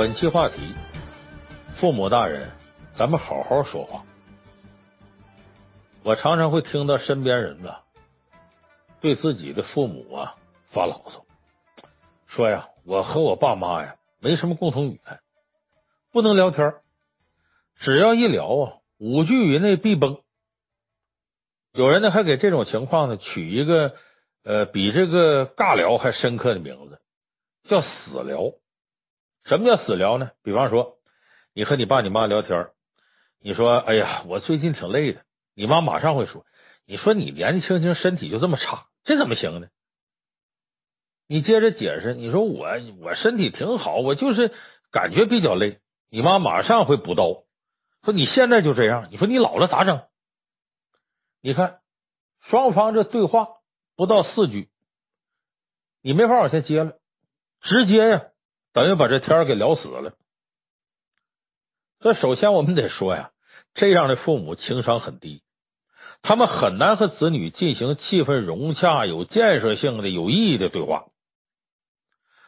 本期话题：父母大人，咱们好好说话。我常常会听到身边人呢，对自己的父母啊发牢骚，说呀，我和我爸妈呀没什么共同语言，不能聊天，只要一聊啊，五句以内必崩。有人呢还给这种情况呢取一个呃比这个尬聊还深刻的名字，叫死聊。什么叫死聊呢？比方说，你和你爸你妈聊天，你说：“哎呀，我最近挺累的。”你妈马上会说：“你说你年纪轻轻，身体就这么差，这怎么行呢？”你接着解释：“你说我我身体挺好，我就是感觉比较累。”你妈马上会补刀，说：“你现在就这样，你说你老了咋整？”你看，双方这对话不到四句，你没法往下接了，直接呀。等于把这天给聊死了。所以，首先我们得说呀，这样的父母情商很低，他们很难和子女进行气氛融洽、有建设性的、有意义的对话。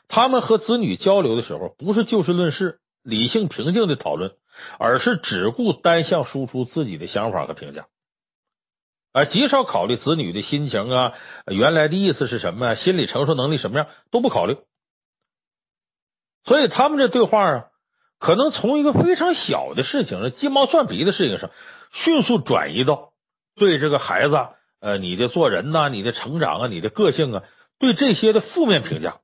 他们和子女交流的时候，不是就事论事、理性平静的讨论，而是只顾单向输出自己的想法和评价，而极少考虑子女的心情啊，原来的意思是什么，心理承受能力什么样都不考虑。所以他们这对话啊，可能从一个非常小的事情上，鸡毛蒜皮的事情上，迅速转移到对这个孩子，呃，你的做人呐，你的成长啊，你的个性啊，对这些的负面评价，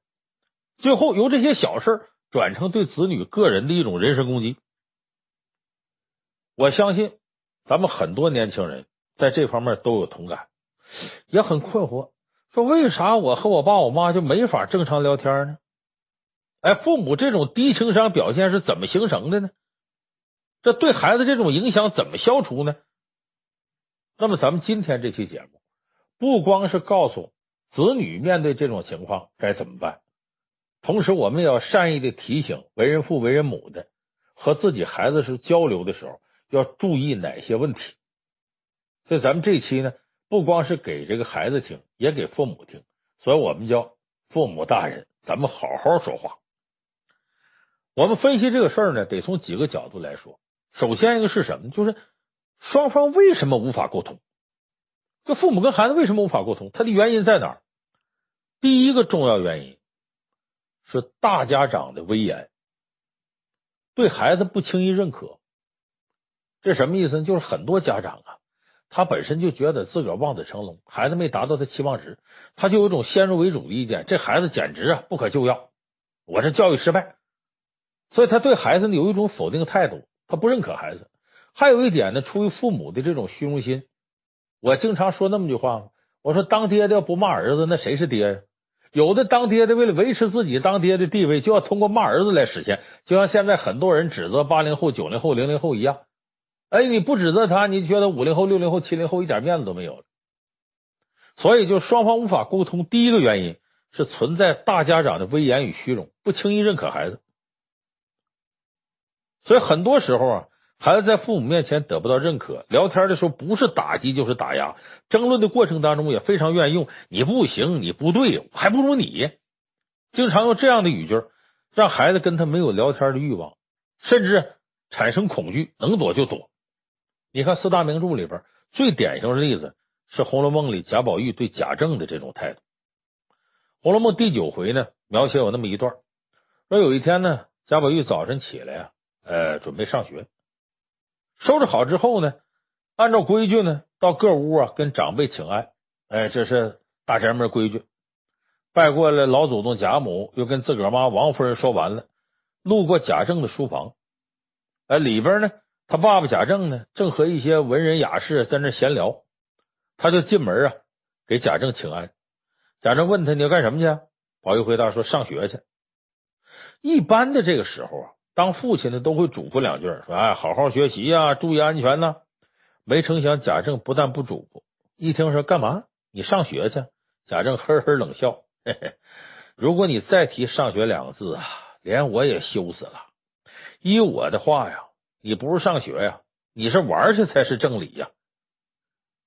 最后由这些小事转成对子女个人的一种人身攻击。我相信咱们很多年轻人在这方面都有同感，也很困惑，说为啥我和我爸我妈就没法正常聊天呢？哎，父母这种低情商表现是怎么形成的呢？这对孩子这种影响怎么消除呢？那么，咱们今天这期节目不光是告诉子女面对这种情况该怎么办，同时我们也要善意的提醒为人父、为人母的和自己孩子是交流的时候要注意哪些问题。所以，咱们这期呢，不光是给这个孩子听，也给父母听。所以我们叫父母大人，咱们好好说话。我们分析这个事儿呢，得从几个角度来说。首先一个是什么？就是双方为什么无法沟通？这父母跟孩子为什么无法沟通？他的原因在哪儿？第一个重要原因是大家长的威严，对孩子不轻易认可。这什么意思呢？就是很多家长啊，他本身就觉得自个儿望子成龙，孩子没达到他期望值，他就有种先入为主的意见，这孩子简直啊不可救药，我这教育失败。所以他对孩子呢有一种否定态度，他不认可孩子。还有一点呢，出于父母的这种虚荣心，我经常说那么句话，我说当爹的要不骂儿子，那谁是爹呀？有的当爹的为了维持自己当爹的地位，就要通过骂儿子来实现。就像现在很多人指责八零后、九零后、零零后一样，哎，你不指责他，你觉得五零后、六零后、七零后一点面子都没有。所以就双方无法沟通，第一个原因是存在大家长的威严与虚荣，不轻易认可孩子。所以很多时候啊，孩子在父母面前得不到认可，聊天的时候不是打击就是打压，争论的过程当中也非常愿意用“你不行，你不对，还不如你”，经常用这样的语句，让孩子跟他没有聊天的欲望，甚至产生恐惧，能躲就躲。你看四大名著里边最典型的例子是《红楼梦》里贾宝玉对贾政的这种态度。《红楼梦》第九回呢，描写有那么一段，说有一天呢，贾宝玉早晨起来呀。呃，准备上学，收拾好之后呢，按照规矩呢，到各屋啊跟长辈请安。哎，这是大宅门规矩。拜过了老祖宗贾母，又跟自个儿妈王夫人说完了，路过贾政的书房，哎，里边呢，他爸爸贾政呢，正和一些文人雅士在那闲聊，他就进门啊，给贾政请安。贾政问他，你要干什么去？宝玉回答说上学去。一般的这个时候啊。当父亲的都会嘱咐两句，说：“哎，好好学习呀，注意安全呐。”没成想贾政不但不嘱咐，一听说干嘛？你上学去？贾政呵呵冷笑嘿嘿：“如果你再提上学两个字啊，连我也羞死了。依我的话呀，你不是上学呀，你是玩去才是正理呀。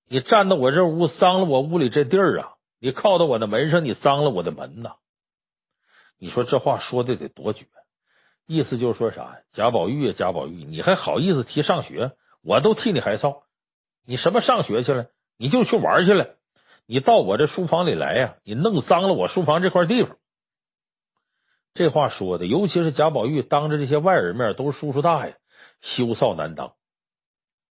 你站到我这屋，脏了我屋里这地儿啊！你靠到我的门上，你脏了我的门呐！你说这话说的得多绝！”意思就是说啥？贾宝玉啊，贾宝玉，你还好意思提上学？我都替你害臊。你什么上学去了？你就去玩去了。你到我这书房里来呀？你弄脏了我书房这块地方。这话说的，尤其是贾宝玉当着这些外人面，都是叔叔大爷，羞臊难当。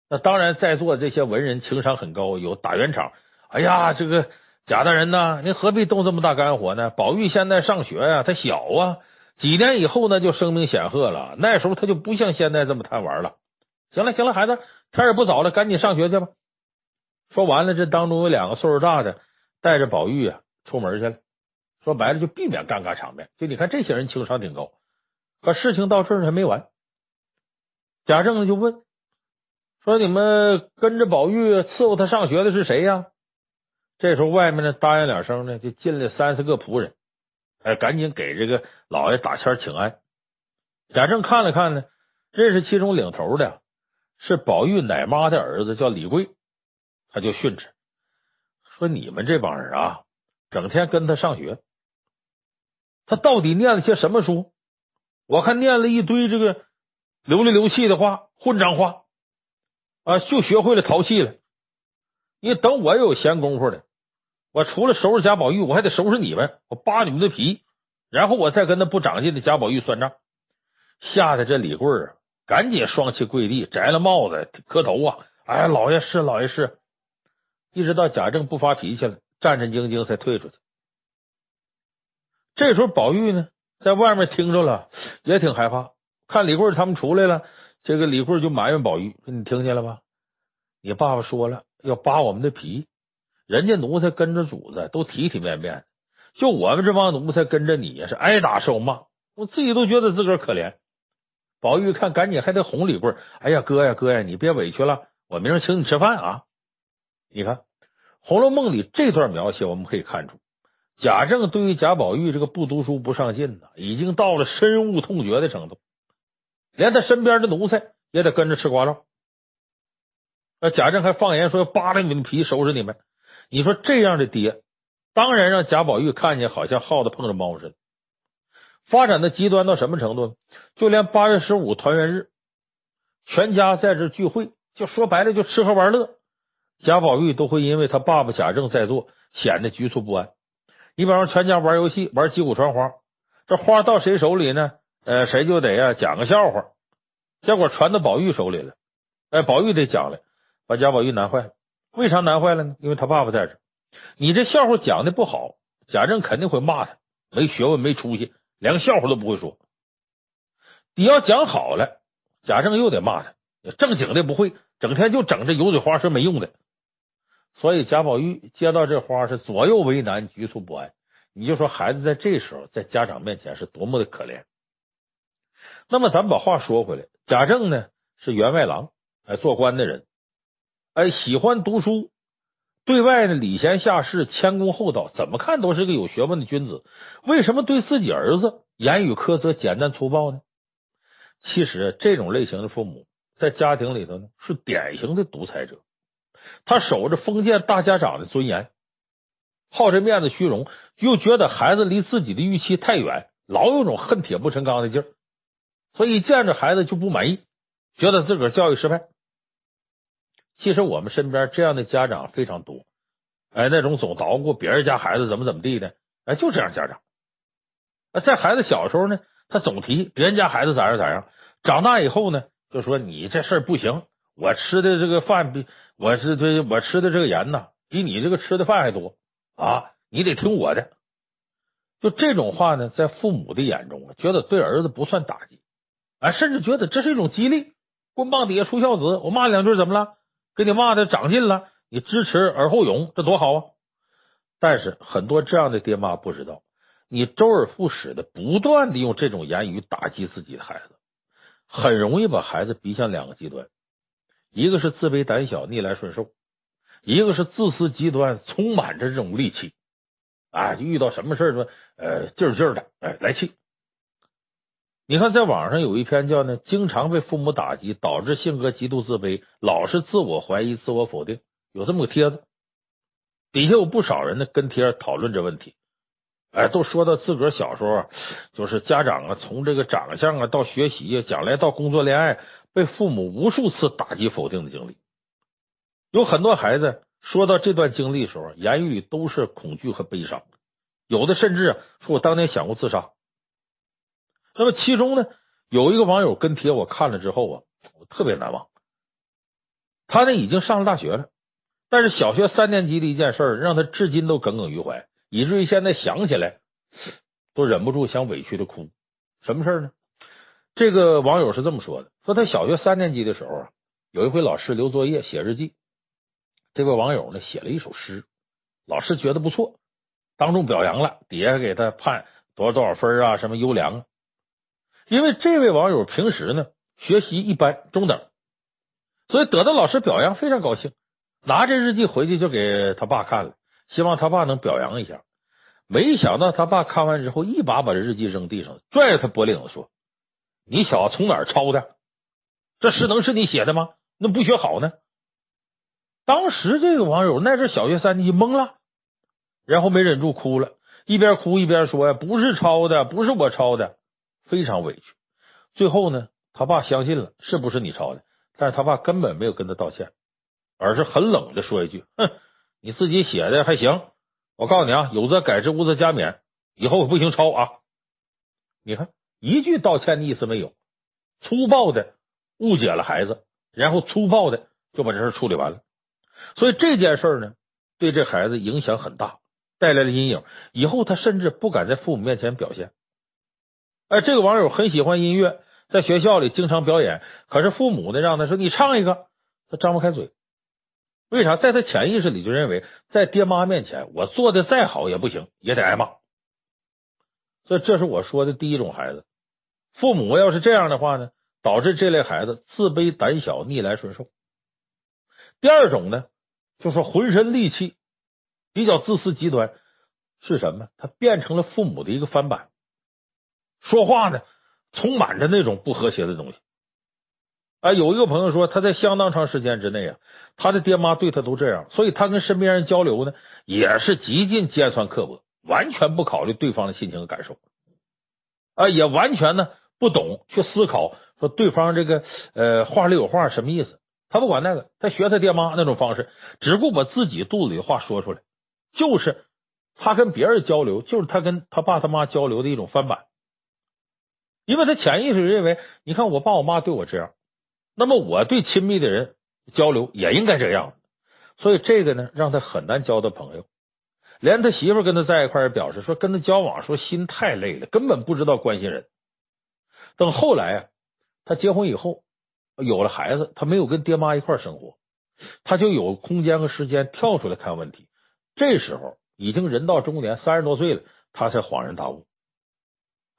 那当然，在座的这些文人情商很高，有打圆场。哎呀，这个贾大人呐，您何必动这么大肝火呢？宝玉现在上学呀，他小啊，几年以后呢就声名显赫了，那时候他就不像现在这么贪玩了。行了，行了，孩子，天也不早了，赶紧上学去吧。说完了，这当中有两个岁数大的带着宝玉啊出门去了。说白了，就避免尴尬场面。就你看这些人情商挺高，可事情到这儿还没完。贾政就问说：“你们跟着宝玉伺候他上学的是谁呀？”这时候外面呢答应两声呢，就进来三四个仆人，哎，赶紧给这个老爷打签请安。贾政看了看呢，认识其中领头的是宝玉奶妈的儿子，叫李贵，他就训斥说：“你们这帮人啊，整天跟他上学。”他到底念了些什么书？我看念了一堆这个流里流气的话，混账话啊！就学会了淘气了。你等我有闲工夫的，我除了收拾贾宝玉，我还得收拾你们，我扒你们的皮，然后我再跟那不长进的贾宝玉算账。吓得这李贵啊，赶紧双膝跪地，摘了帽子磕头啊！哎，老爷是，老爷是。一直到贾政不发脾气了，战战兢兢才退出去。这时候，宝玉呢，在外面听着了，也挺害怕。看李贵他们出来了，这个李贵就埋怨宝玉：“你听见了吧？你爸爸说了，要扒我们的皮。人家奴才跟着主子都体体面面，就我们这帮奴才跟着你也是挨打受骂，我自己都觉得自个儿可怜。”宝玉看，赶紧还得哄李贵：“哎呀，哥呀，哥呀，你别委屈了，我明儿请你吃饭啊！”你看《红楼梦》里这段描写，我们可以看出。贾政对于贾宝玉这个不读书不上进呢，已经到了深恶痛绝的程度，连他身边的奴才也得跟着吃瓜烙。那贾政还放言说要扒了你们皮，收拾你们。你说这样的爹，当然让贾宝玉看见好像耗子碰着猫似的。发展的极端到什么程度呢？就连八月十五团圆日，全家在这聚会，就说白了就吃喝玩乐，贾宝玉都会因为他爸爸贾政在座，显得局促不安。你比方说，全家玩游戏，玩击鼓传花，这花到谁手里呢？呃，谁就得呀讲个笑话。结果传到宝玉手里了，哎，宝玉得讲了，把贾宝玉难坏了。为啥难坏了呢？因为他爸爸在这，你这笑话讲的不好，贾政肯定会骂他没学问、没出息，连个笑话都不会说。你要讲好了，贾政又得骂他正经的不会，整天就整这油嘴滑舌没用的。所以贾宝玉接到这花是左右为难，局促不安。你就说孩子在这时候在家长面前是多么的可怜。那么咱们把话说回来，贾政呢是员外郎，哎，做官的人，哎，喜欢读书，对外呢礼贤下士，谦恭厚道，怎么看都是个有学问的君子。为什么对自己儿子言语苛责、简单粗暴呢？其实这种类型的父母在家庭里头呢是典型的独裁者。他守着封建大家长的尊严，好这面子虚荣，又觉得孩子离自己的预期太远，老有种恨铁不成钢的劲儿，所以见着孩子就不满意，觉得自个儿教育失败。其实我们身边这样的家长非常多，哎，那种总捣鼓别人家孩子怎么怎么地的，哎，就这样家长。在孩子小时候呢，他总提别人家孩子咋样咋样，长大以后呢，就说你这事儿不行，我吃的这个饭比。我是对，我吃的这个盐呐，比你这个吃的饭还多啊！你得听我的。就这种话呢，在父母的眼中，觉得对儿子不算打击，啊，甚至觉得这是一种激励。棍棒底下出孝子，我骂两句怎么了？给你骂的长进了，你知耻而后勇，这多好啊！但是很多这样的爹妈不知道，你周而复始的不断的用这种言语打击自己的孩子，很容易把孩子逼向两个极端。一个是自卑胆小、逆来顺受，一个是自私极端、充满着这种戾气啊！遇到什么事说呃劲儿劲儿的，哎来气。你看，在网上有一篇叫呢，经常被父母打击，导致性格极度自卑，老是自我怀疑、自我否定，有这么个帖子。底下有不少人呢跟帖讨论这问题。哎，都说到自个儿小时候，就是家长啊，从这个长相啊到学习啊，将来到工作恋爱，被父母无数次打击否定的经历。有很多孩子说到这段经历的时候，言语都是恐惧和悲伤，有的甚至说我当年想过自杀。那么其中呢，有一个网友跟帖，我看了之后啊，我特别难忘。他呢已经上了大学了，但是小学三年级的一件事让他至今都耿耿于怀。以至于现在想起来都忍不住想委屈的哭。什么事呢？这个网友是这么说的：说他小学三年级的时候啊，有一回老师留作业写日记，这位网友呢写了一首诗，老师觉得不错，当众表扬了，底下给他判多少多少分啊，什么优良啊。因为这位网友平时呢学习一般中等，所以得到老师表扬非常高兴，拿着日记回去就给他爸看了。希望他爸能表扬一下，没想到他爸看完之后，一把把日记扔地上，拽着他脖领子说：“你小子从哪儿抄的？这诗能是你写的吗？那不学好呢？”当时这个网友那是小学三年级懵了，然后没忍住哭了，一边哭一边说：“呀，不是抄的，不是我抄的，非常委屈。”最后呢，他爸相信了，是不是你抄的？但是他爸根本没有跟他道歉，而是很冷的说一句：“哼。”你自己写的还行，我告诉你啊，有则改之，无则加勉，以后不行抄啊！你看，一句道歉的意思没有，粗暴的误解了孩子，然后粗暴的就把这事处理完了。所以这件事呢，对这孩子影响很大，带来了阴影。以后他甚至不敢在父母面前表现。哎，这个网友很喜欢音乐，在学校里经常表演，可是父母呢，让他说你唱一个，他张不开嘴。为啥？在他潜意识里就认为，在爹妈面前，我做的再好也不行，也得挨骂。所以，这是我说的第一种孩子。父母要是这样的话呢，导致这类孩子自卑、胆小、逆来顺受。第二种呢，就是浑身戾气，比较自私极端，是什么？他变成了父母的一个翻版，说话呢，充满着那种不和谐的东西。啊，有一个朋友说，他在相当长时间之内啊。他的爹妈对他都这样，所以他跟身边人交流呢，也是极尽尖酸刻薄，完全不考虑对方的心情和感受，啊，也完全呢不懂去思考说对方这个呃话里有话什么意思，他不管那个，他学他爹妈那种方式，只顾把自己肚子里的话说出来，就是他跟别人交流，就是他跟他爸他妈交流的一种翻版，因为他潜意识认为，你看我爸我妈对我这样，那么我对亲密的人。交流也应该这样，所以这个呢，让他很难交到朋友。连他媳妇跟他在一块儿表示说，跟他交往说心太累了，根本不知道关心人。等后来啊，他结婚以后有了孩子，他没有跟爹妈一块儿生活，他就有空间和时间跳出来看问题。这时候已经人到中年，三十多岁了，他才恍然大悟。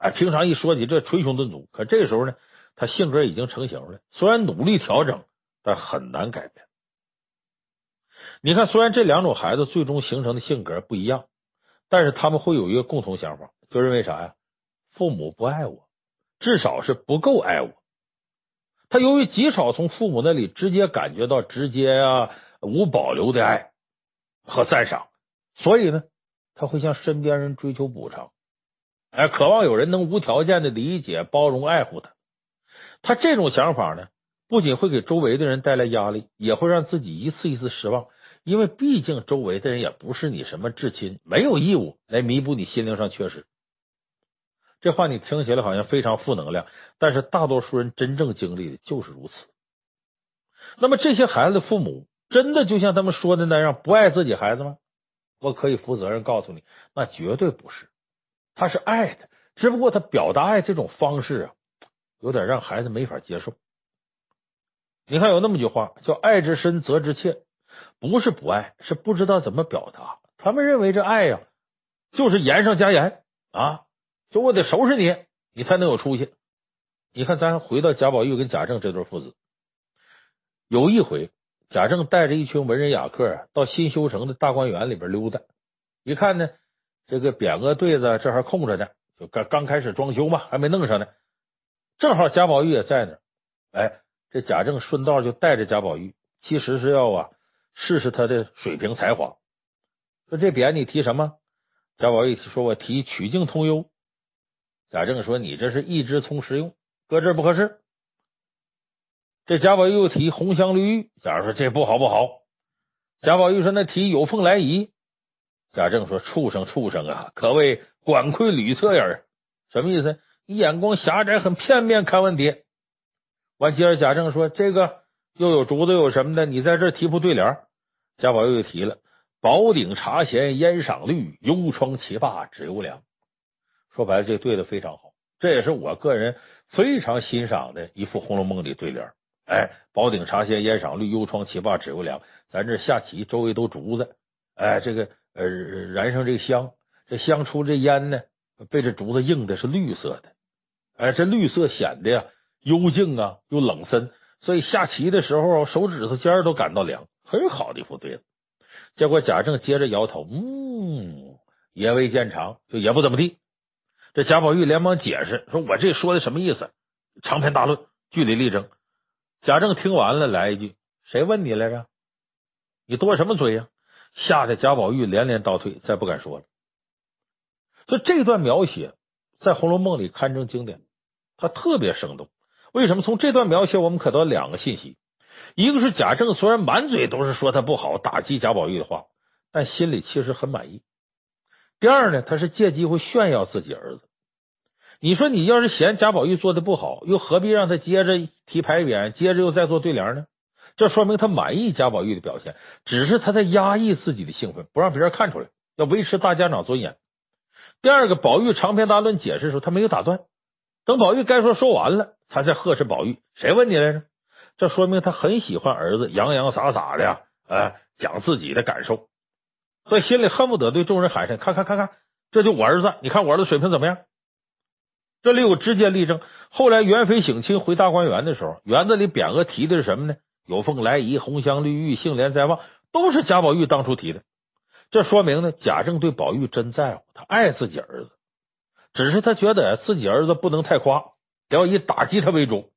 哎，平常一说起这捶胸顿足，可这时候呢，他性格已经成型了，虽然努力调整。但很难改变。你看，虽然这两种孩子最终形成的性格不一样，但是他们会有一个共同想法，就认为啥呀？父母不爱我，至少是不够爱我。他由于极少从父母那里直接感觉到直接啊无保留的爱和赞赏，所以呢，他会向身边人追求补偿，哎，渴望有人能无条件的理解、包容、爱护他。他这种想法呢，不仅会给周围的人带来压力，也会让自己一次一次失望，因为毕竟周围的人也不是你什么至亲，没有义务来弥补你心灵上缺失。这话你听起来好像非常负能量，但是大多数人真正经历的就是如此。那么这些孩子的父母真的就像他们说的那样不爱自己孩子吗？我可以负责任告诉你，那绝对不是，他是爱的，只不过他表达爱这种方式啊，有点让孩子没法接受。你看有那么句话叫“爱之深，责之切”，不是不爱，是不知道怎么表达。他们认为这爱呀，就是盐上加盐啊，就我得收拾你，你才能有出息。你看，咱回到贾宝玉跟贾政这对父子，有一回，贾政带着一群文人雅客，到新修成的大观园里边溜达，一看呢，这个匾额对子这还空着呢，就刚刚开始装修嘛，还没弄上呢。正好贾宝玉也在那，哎。这贾政顺道就带着贾宝玉，其实是要啊试试他的水平才华。说这匾你提什么？贾宝玉说：“我提曲径通幽。”贾政说：“你这是一枝从实用，搁这不合适。”这贾宝玉又提红香绿玉，贾政说：“这不好不好。”贾宝玉说：“那提有凤来仪。”贾政说：“畜生畜生啊，可谓管窥吕侧耳。”什么意思？你眼光狭窄，很片面看问题。完，接着贾政说：“这个又有竹子，有什么的？你在这提副对联。”贾宝玉又提了：“宝鼎茶闲烟赏绿，幽窗棋罢指悠凉。”说白了，这对的非常好，这也是我个人非常欣赏的一副《红楼梦》里对联。哎，宝鼎茶闲烟赏绿，幽窗棋罢指悠凉。咱这下棋，周围都竹子，哎，这个呃燃上这个香，这香出这烟呢，被这竹子映的是绿色的，哎，这绿色显得呀幽静啊又冷森，所以下棋的时候手指头尖都感到凉，很好的一副对子。结果贾政接着摇头，嗯，也未见长，就也不怎么地。这贾宝玉连忙解释说：“我这说的什么意思？长篇大论，据理力争。”贾政听完了，来一句：“谁问你来着？你多什么嘴呀？”吓得贾宝玉连连倒退，再不敢说了。所以这段描写在《红楼梦》里堪称经典，它特别生动。为什么？从这段描写，我们可得两个信息：一个是贾政虽然满嘴都是说他不好，打击贾宝玉的话，但心里其实很满意。第二呢，他是借机会炫耀自己儿子。你说你要是嫌贾宝玉做的不好，又何必让他接着提牌匾，接着又再做对联呢？这说明他满意贾宝玉的表现，只是他在压抑自己的兴奋，不让别人看出来，要维持大家长尊严。第二个，宝玉长篇大论解释的时候，他没有打断，等宝玉该说说完了，他才呵斥宝玉：“谁问你来着？”这说明他很喜欢儿子洋洋洒洒的呀，哎，讲自己的感受。所以心里恨不得对众人喊声：“看看看看，这就我儿子！你看我儿子水平怎么样？”这里有直接例证。后来元妃省亲回大观园的时候，园子里匾额提的是什么呢？“有凤来仪，红香绿玉，杏帘在望”，都是贾宝玉当初提的。这说明呢，贾政对宝玉真在乎，他爱自己儿子，只是他觉得自己儿子不能太夸，要以打击他为主。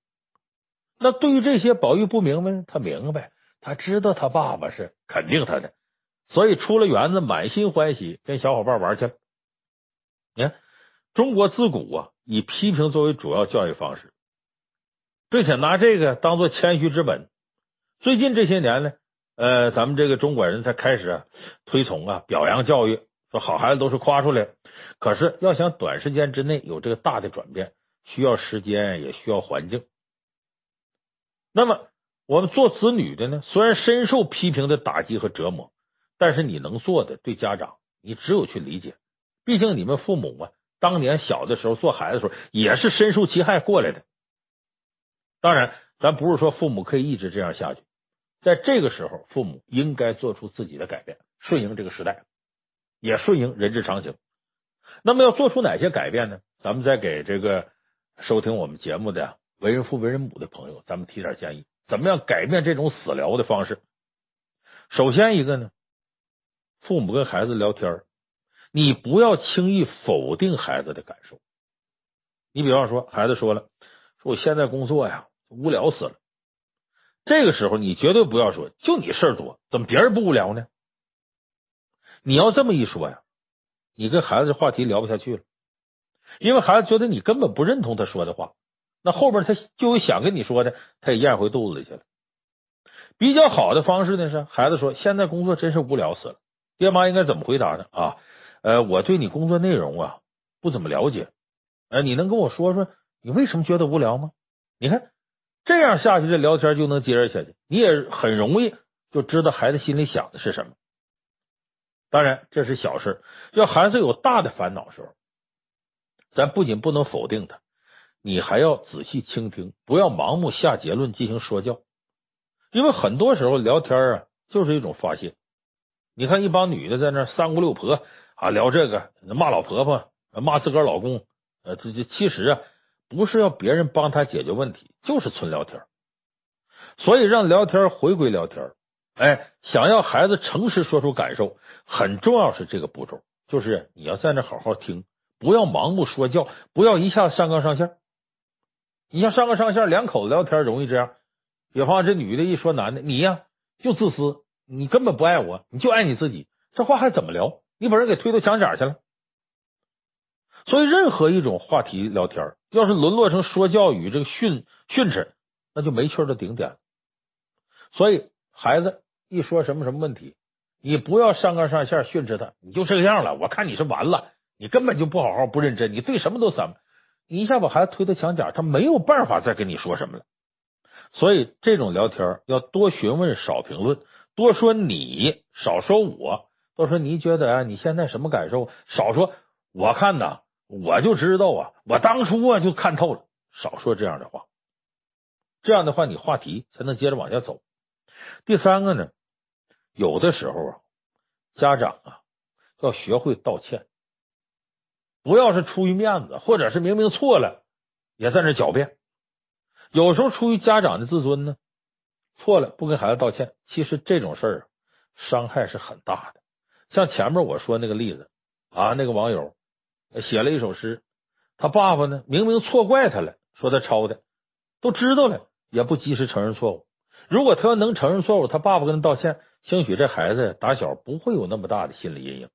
那对于这些，宝玉不明白？他明白，他知道他爸爸是肯定他的。所以出了园子，满心欢喜，跟小伙伴玩去了。你看，中国自古啊，以批评作为主要教育方式，并且拿这个当做谦虚之本。最近这些年呢，呃，咱们这个中国人才开始推崇啊表扬教育，说好孩子都是夸出来。可是要想短时间之内有这个大的转变，需要时间，也需要环境。那么，我们做子女的呢，虽然深受批评的打击和折磨。但是你能做的，对家长，你只有去理解。毕竟你们父母啊，当年小的时候做孩子的时候，也是深受其害过来的。当然，咱不是说父母可以一直这样下去，在这个时候，父母应该做出自己的改变，顺应这个时代，也顺应人之常情。那么要做出哪些改变呢？咱们再给这个收听我们节目的为人父为人母的朋友，咱们提点建议，怎么样改变这种死聊的方式？首先一个呢。父母跟孩子聊天，你不要轻易否定孩子的感受。你比方说，孩子说了：“说我现在工作呀，无聊死了。”这个时候，你绝对不要说：“就你事儿多，怎么别人不无聊呢？”你要这么一说呀，你跟孩子的话题聊不下去了，因为孩子觉得你根本不认同他说的话，那后边他就有想跟你说的，他也咽回肚子里去了。比较好的方式呢是，孩子说：“现在工作真是无聊死了。”爹妈应该怎么回答呢？啊，呃，我对你工作内容啊不怎么了解，呃，你能跟我说说你为什么觉得无聊吗？你看这样下去，这聊天就能接着下去，你也很容易就知道孩子心里想的是什么。当然这是小事，要孩子有大的烦恼时候，咱不仅不能否定他，你还要仔细倾听，不要盲目下结论进行说教，因为很多时候聊天啊就是一种发泄。你看一帮女的在那三姑六婆啊聊这个，骂老婆婆，骂自个儿老公，呃，这这其实啊不是要别人帮他解决问题，就是纯聊天。所以让聊天回归聊天，哎，想要孩子诚实说出感受，很重要是这个步骤，就是你要在那好好听，不要盲目说教，不要一下子上纲上线。你像上纲上线，两口子聊天容易这样，比方这女的一说男的，你呀就自私。你根本不爱我，你就爱你自己，这话还怎么聊？你把人给推到墙角去了。所以，任何一种话题聊天，要是沦落成说教与这个训训斥，那就没趣的顶点。所以，孩子一说什么什么问题，你不要上纲上线训斥他，你就这个样了。我看你是完了，你根本就不好好不认真，你对什么都散，你一下把孩子推到墙角，他没有办法再跟你说什么了。所以，这种聊天要多询问，少评论，多说你，少说我。多说你觉得啊，你现在什么感受？少说我看呐。我就知道啊，我当初啊就看透了。少说这样的话，这样的话你话题才能接着往下走。第三个呢，有的时候啊，家长啊要学会道歉，不要是出于面子，或者是明明错了也在那狡辩。有时候出于家长的自尊呢，错了不跟孩子道歉，其实这种事儿伤害是很大的。像前面我说那个例子啊，那个网友。写了一首诗，他爸爸呢明明错怪他了，说他抄的，都知道了也不及时承认错误。如果他要能承认错误，他爸爸跟他道歉，兴许这孩子打小不会有那么大的心理阴影。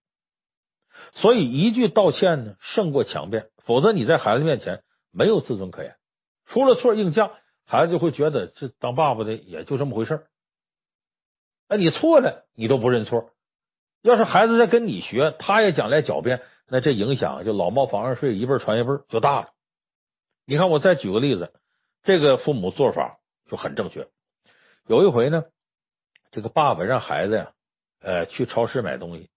所以一句道歉呢胜过强辩，否则你在孩子面前没有自尊可言，出了错硬犟，孩子就会觉得这当爸爸的也就这么回事儿。哎，你错了你都不认错，要是孩子在跟你学，他也将来狡辩。那这影响就老猫房上睡，一辈传一辈就大了。你看，我再举个例子，这个父母做法就很正确。有一回呢，这个爸爸让孩子呀，呃，去超市买东西。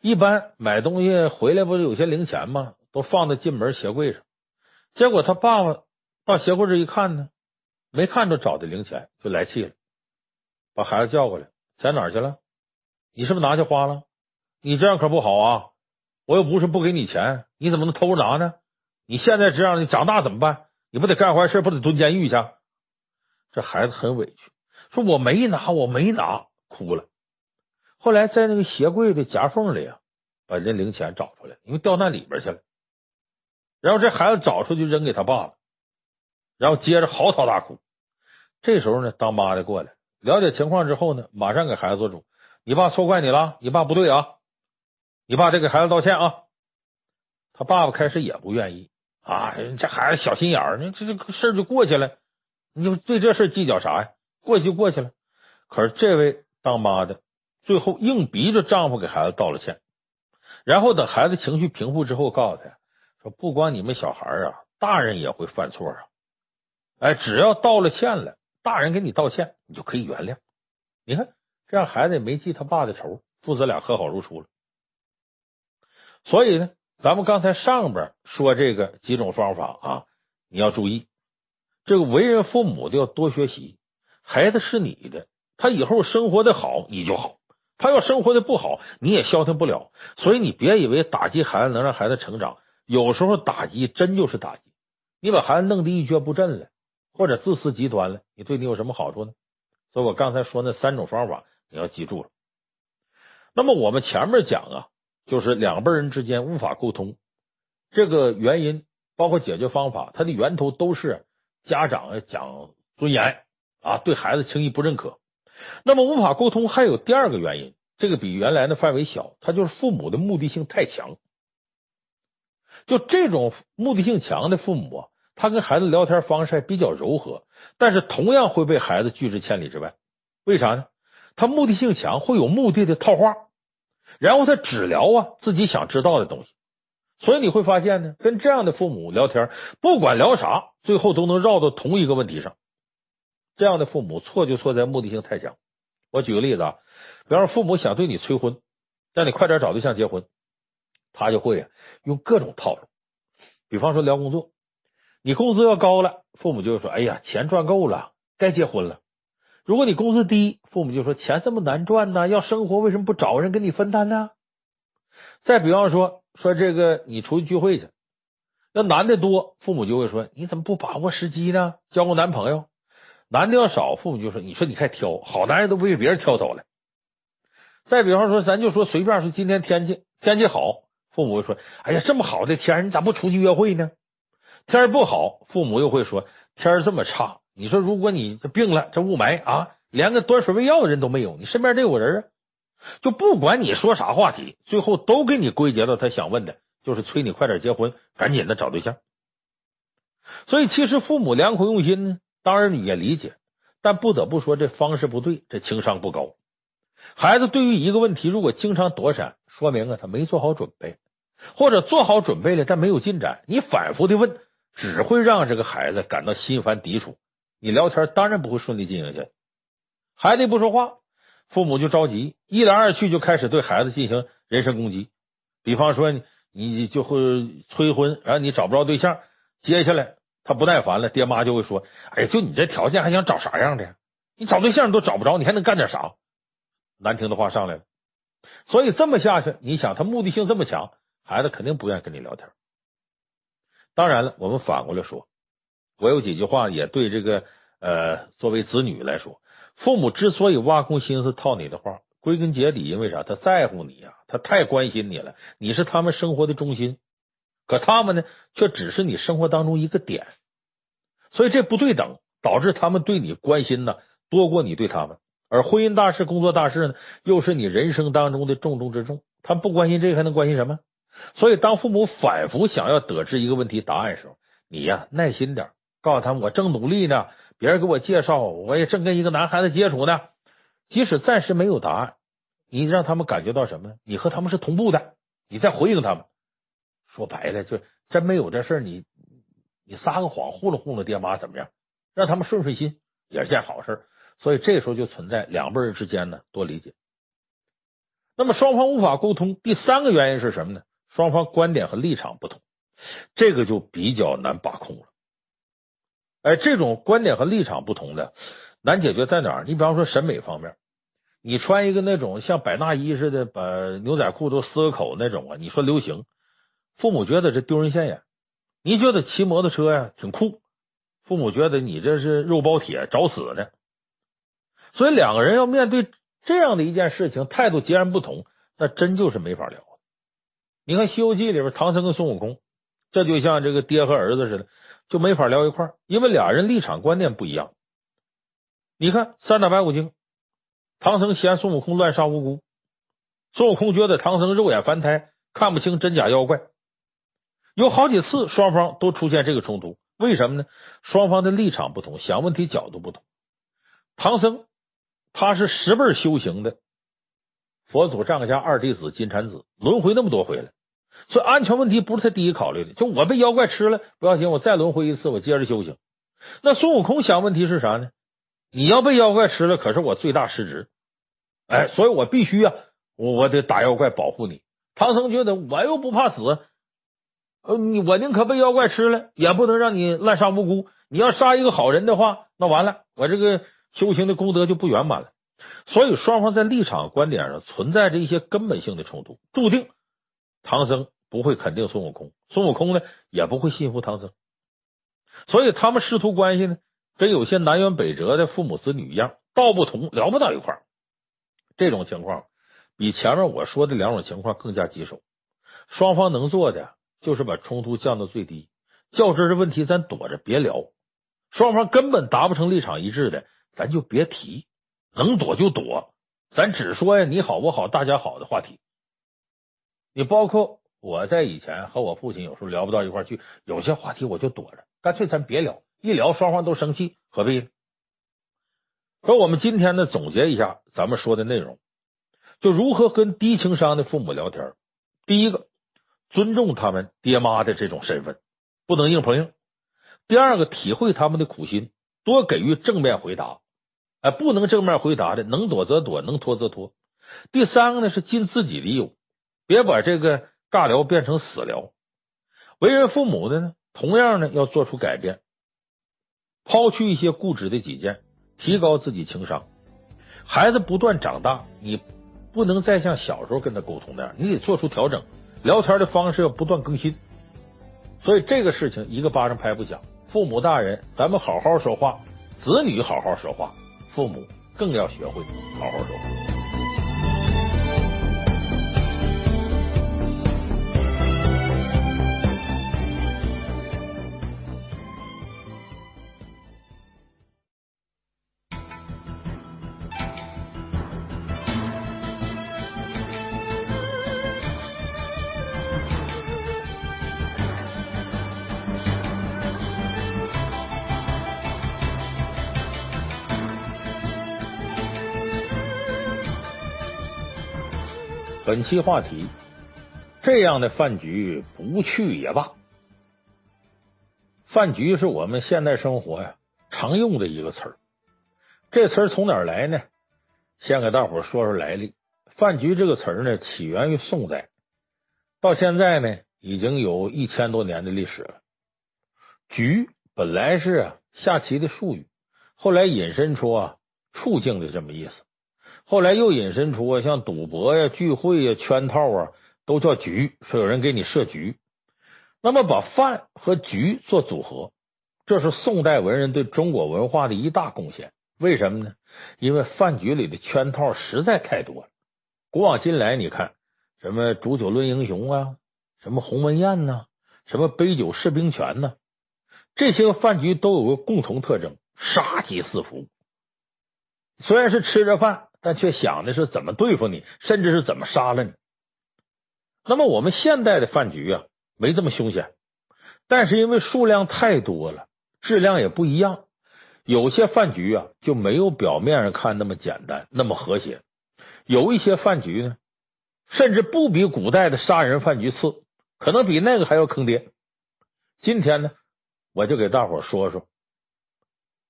一般买东西回来不是有些零钱吗？都放在进门鞋柜上。结果他爸爸到鞋柜这一看呢，没看着找的零钱，就来气了，把孩子叫过来：“钱哪去了？你是不是拿去花了？你这样可不好啊！”我又不是不给你钱，你怎么能偷着拿呢？你现在这样，你长大怎么办？你不得干坏事，不得蹲监狱去？这孩子很委屈，说我没拿，我没拿，哭了。后来在那个鞋柜的夹缝里啊，把这零钱找出来，因为掉那里边去了。然后这孩子找出去扔给他爸了，然后接着嚎啕大哭。这时候呢，当妈的过来了解情况之后呢，马上给孩子做主：你爸错怪你了，你爸不对啊。你爸得给孩子道歉啊！他爸爸开始也不愿意啊，这孩子小心眼儿，你这这事儿就过去了，你就对这事计较啥呀？过去就过去了。可是这位当妈的最后硬逼着丈夫给孩子道了歉，然后等孩子情绪平复之后，告诉他说：“不光你们小孩啊，大人也会犯错啊！哎，只要道了歉了，大人给你道歉，你就可以原谅。你看，这样孩子也没记他爸的仇，父子俩和好如初了。”所以呢，咱们刚才上边说这个几种方法啊，你要注意，这个为人父母的要多学习。孩子是你的，他以后生活的好，你就好；他要生活的不好，你也消停不了。所以你别以为打击孩子能让孩子成长，有时候打击真就是打击。你把孩子弄得一蹶不振了，或者自私极端了，你对你有什么好处呢？所以我刚才说那三种方法，你要记住了。那么我们前面讲啊。就是两辈人之间无法沟通，这个原因包括解决方法，它的源头都是家长讲尊严啊，对孩子轻易不认可。那么无法沟通还有第二个原因，这个比原来的范围小，它就是父母的目的性太强。就这种目的性强的父母，他跟孩子聊天方式还比较柔和，但是同样会被孩子拒之千里之外。为啥呢？他目的性强，会有目的的套话。然后他只聊啊自己想知道的东西，所以你会发现呢，跟这样的父母聊天，不管聊啥，最后都能绕到同一个问题上。这样的父母错就错在目的性太强。我举个例子啊，比方说父母想对你催婚，让你快点找对象结婚，他就会用各种套路。比方说聊工作，你工资要高了，父母就说：“哎呀，钱赚够了，该结婚了。”如果你工资低，父母就说钱这么难赚呢，要生活为什么不找人跟你分担呢？再比方说说这个你出去聚会去，那男的多，父母就会说你怎么不把握时机呢？交个男朋友。男的要少，父母就说你说你太挑，好男人都被别人挑走了。再比方说，咱就说随便说今天天气天气好，父母会说哎呀这么好的天，你咋不出去约会呢？天不好，父母又会说天这么差。你说，如果你这病了，这雾霾啊，连个端水喂药的人都没有，你身边得有人啊。就不管你说啥话题，最后都给你归结到他想问的，就是催你快点结婚，赶紧的找对象。所以，其实父母良苦用心呢，当然你也理解，但不得不说这方式不对，这情商不高。孩子对于一个问题，如果经常躲闪，说明啊他没做好准备，或者做好准备了但没有进展。你反复的问，只会让这个孩子感到心烦抵触。你聊天当然不会顺利进行下去。孩子一不说话，父母就着急，一来二去就开始对孩子进行人身攻击。比方说，你就会催婚，然后你找不着对象，接下来他不耐烦了，爹妈就会说：“哎，就你这条件，还想找啥样的？你找对象都找不着，你还能干点啥？”难听的话上来了。所以这么下去，你想他目的性这么强，孩子肯定不愿意跟你聊天。当然了，我们反过来说，我有几句话也对这个呃，作为子女来说，父母之所以挖空心思套你的话，归根结底因为啥？他在乎你呀，他太关心你了，你是他们生活的中心，可他们呢，却只是你生活当中一个点，所以这不对等，导致他们对你关心呢多过你对他们。而婚姻大事、工作大事呢，又是你人生当中的重中之重。他们不关心这个，还能关心什么？所以，当父母反复想要得知一个问题答案的时候，你呀耐心点，告诉他们我正努力呢，别人给我介绍，我也正跟一个男孩子接触呢。即使暂时没有答案，你让他们感觉到什么？你和他们是同步的，你再回应他们。说白了，就真没有这事儿，你你撒个谎糊弄糊弄爹妈怎么样？让他们顺顺心也是件好事。所以这时候就存在两辈人之间呢多理解。那么双方无法沟通，第三个原因是什么呢？双方观点和立场不同，这个就比较难把控了。哎，这种观点和立场不同的难解决在哪儿？你比方说审美方面，你穿一个那种像百纳衣似的，把牛仔裤都撕个口那种啊，你说流行，父母觉得这丢人现眼；你觉得骑摩托车呀挺酷，父母觉得你这是肉包铁找死呢。所以两个人要面对这样的一件事情，态度截然不同，那真就是没法聊。你看《西游记》里边，唐僧跟孙悟空，这就像这个爹和儿子似的，就没法聊一块儿，因为俩人立场观念不一样。你看三打白骨精，唐僧嫌孙悟空乱杀无辜，孙悟空觉得唐僧肉眼凡胎，看不清真假妖怪。有好几次双方都出现这个冲突，为什么呢？双方的立场不同，想问题角度不同。唐僧。他是十辈修行的佛祖帐下二弟子金蝉子，轮回那么多回了，所以安全问题不是他第一考虑的。就我被妖怪吃了不要紧，我再轮回一次，我接着修行。那孙悟空想问题是啥呢？你要被妖怪吃了，可是我最大失职，哎，所以我必须啊，我我得打妖怪保护你。唐僧觉得我又不怕死，呃，你我宁可被妖怪吃了，也不能让你滥杀无辜。你要杀一个好人的话，那完了，我这个。修行的功德就不圆满了，所以双方在立场观点上存在着一些根本性的冲突，注定唐僧不会肯定孙悟空，孙悟空呢也不会信服唐僧，所以他们师徒关系呢，跟有些南辕北辙的父母子女一样，道不同，聊不到一块儿。这种情况比前面我说的两种情况更加棘手。双方能做的就是把冲突降到最低，较真的问题咱躲着别聊，双方根本达不成立场一致的。咱就别提，能躲就躲，咱只说呀，你好我好大家好的话题。你包括我在以前和我父亲有时候聊不到一块去，有些话题我就躲着，干脆咱别聊，一聊双方都生气，何必呢？说我们今天呢，总结一下咱们说的内容，就如何跟低情商的父母聊天。第一个，尊重他们爹妈的这种身份，不能硬碰硬。第二个，体会他们的苦心，多给予正面回答。哎，不能正面回答的，能躲则躲，能拖则拖。第三个呢是尽自己的义务，别把这个尬聊变成死聊。为人父母的呢，同样呢要做出改变，抛去一些固执的己见，提高自己情商。孩子不断长大，你不能再像小时候跟他沟通那样，你得做出调整，聊天的方式要不断更新。所以这个事情一个巴掌拍不响，父母大人，咱们好好说话，子女好好说话。父母更要学会好好说话。本期话题：这样的饭局不去也罢。饭局是我们现代生活呀常用的一个词儿。这词儿从哪儿来呢？先给大伙说说来历。饭局这个词儿呢，起源于宋代，到现在呢，已经有一千多年的历史了。局本来是啊下棋的术语，后来引申出啊处境的这么意思，后来又引申出啊像赌博呀、聚会呀、圈套啊，都叫局，说有人给你设局。那么，把饭和局做组合，这是宋代文人对中国文化的一大贡献。为什么呢？因为饭局里的圈套实在太多了。古往今来，你看什么煮酒论英雄啊，什么鸿门宴呐，什么杯酒释兵权呐，这些个饭局都有个共同特征：杀机四伏。虽然是吃着饭，但却想的是怎么对付你，甚至是怎么杀了你。那么，我们现代的饭局啊。没这么凶险，但是因为数量太多了，质量也不一样，有些饭局啊就没有表面上看那么简单，那么和谐。有一些饭局呢，甚至不比古代的杀人饭局次，可能比那个还要坑爹。今天呢，我就给大伙说说，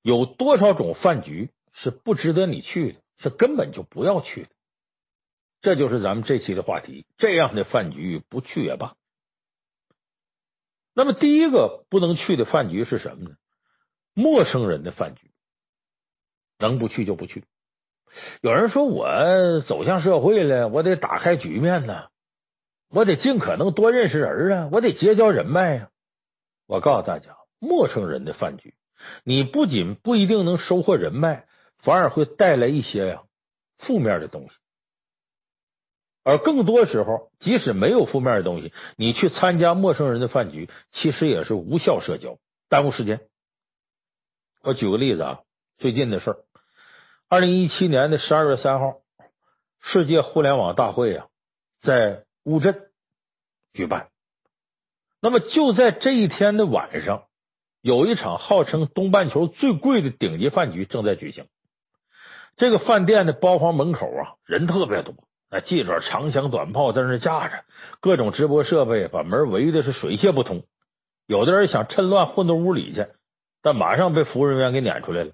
有多少种饭局是不值得你去的，是根本就不要去的。这就是咱们这期的话题，这样的饭局不去也罢。那么，第一个不能去的饭局是什么呢？陌生人的饭局，能不去就不去。有人说，我走向社会了，我得打开局面呢，我得尽可能多认识人啊，我得结交人脉呀。我告诉大家，陌生人的饭局，你不仅不一定能收获人脉，反而会带来一些呀负面的东西。而更多时候，即使没有负面的东西，你去参加陌生人的饭局，其实也是无效社交，耽误时间。我举个例子啊，最近的事儿，二零一七年的十二月三号，世界互联网大会啊，在乌镇举办。那么就在这一天的晚上，有一场号称东半球最贵的顶级饭局正在举行。这个饭店的包房门口啊，人特别多。那记者长枪短炮在那架着，各种直播设备把门围的是水泄不通。有的人想趁乱混到屋里去，但马上被服务人员给撵出来了。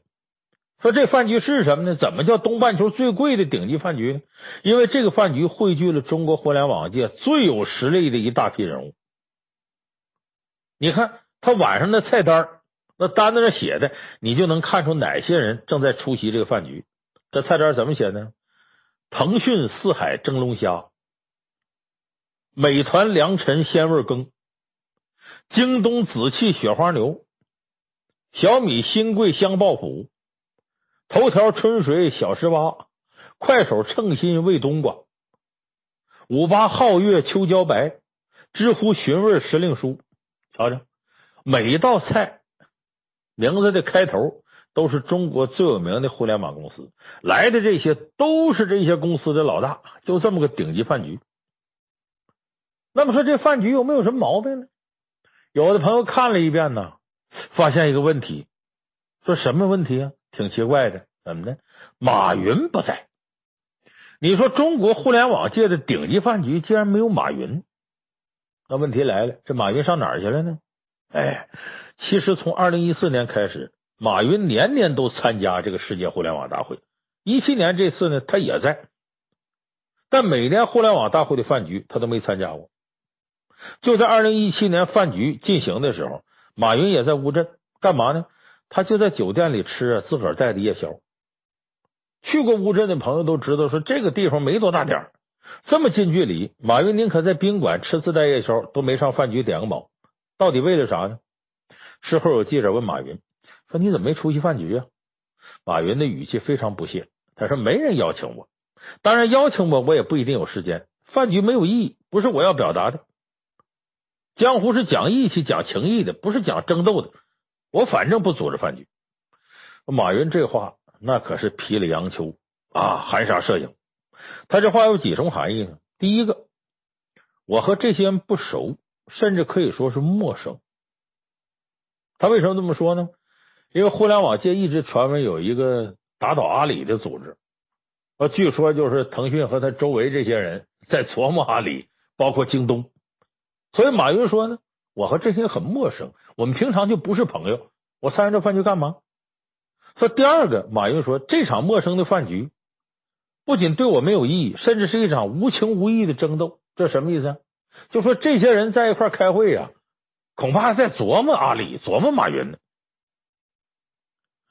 说这饭局是什么呢？怎么叫东半球最贵的顶级饭局呢？因为这个饭局汇聚了中国互联网界最有实力的一大批人物。你看他晚上的菜单，那单子上写的，你就能看出哪些人正在出席这个饭局。这菜单怎么写呢？腾讯四海蒸龙虾，美团良辰鲜味羹，京东紫气雪花牛，小米新贵香爆虎，头条春水小十八，快手称心味冬瓜，五八皓月秋椒白，知乎寻味时令蔬。瞧瞧，每一道菜名字的开头。都是中国最有名的互联网公司来的，这些都是这些公司的老大，就这么个顶级饭局。那么说这饭局有没有什么毛病呢？有的朋友看了一遍呢，发现一个问题，说什么问题啊？挺奇怪的，怎么的？马云不在。你说中国互联网界的顶级饭局竟然没有马云，那问题来了，这马云上哪儿去了呢？哎，其实从二零一四年开始。马云年年都参加这个世界互联网大会，一七年这次呢，他也在，但每年互联网大会的饭局他都没参加过。就在二零一七年饭局进行的时候，马云也在乌镇干嘛呢？他就在酒店里吃自个儿带的夜宵。去过乌镇的朋友都知道，说这个地方没多大点儿，这么近距离，马云宁可在宾馆吃自带夜宵，都没上饭局点个饱。到底为了啥呢？事后有记者问马云。说你怎么没出席饭局啊？马云的语气非常不屑，他说没人邀请我，当然邀请我，我也不一定有时间。饭局没有意义，不是我要表达的。江湖是讲义气、讲情义的，不是讲争斗的。我反正不组织饭局。马云这话那可是劈了杨秋啊，含沙射影。他这话有几重含义呢？第一个，我和这些人不熟，甚至可以说是陌生。他为什么这么说呢？因为互联网界一直传闻有一个打倒阿里的组织，呃，据说就是腾讯和他周围这些人在琢磨阿里，包括京东。所以马云说呢，我和这些人很陌生，我们平常就不是朋友。我参加这饭局干嘛？说第二个，马云说这场陌生的饭局不仅对我没有意义，甚至是一场无情无义的争斗。这什么意思啊？就说这些人在一块开会呀、恐怕在琢磨阿里，琢磨马云呢。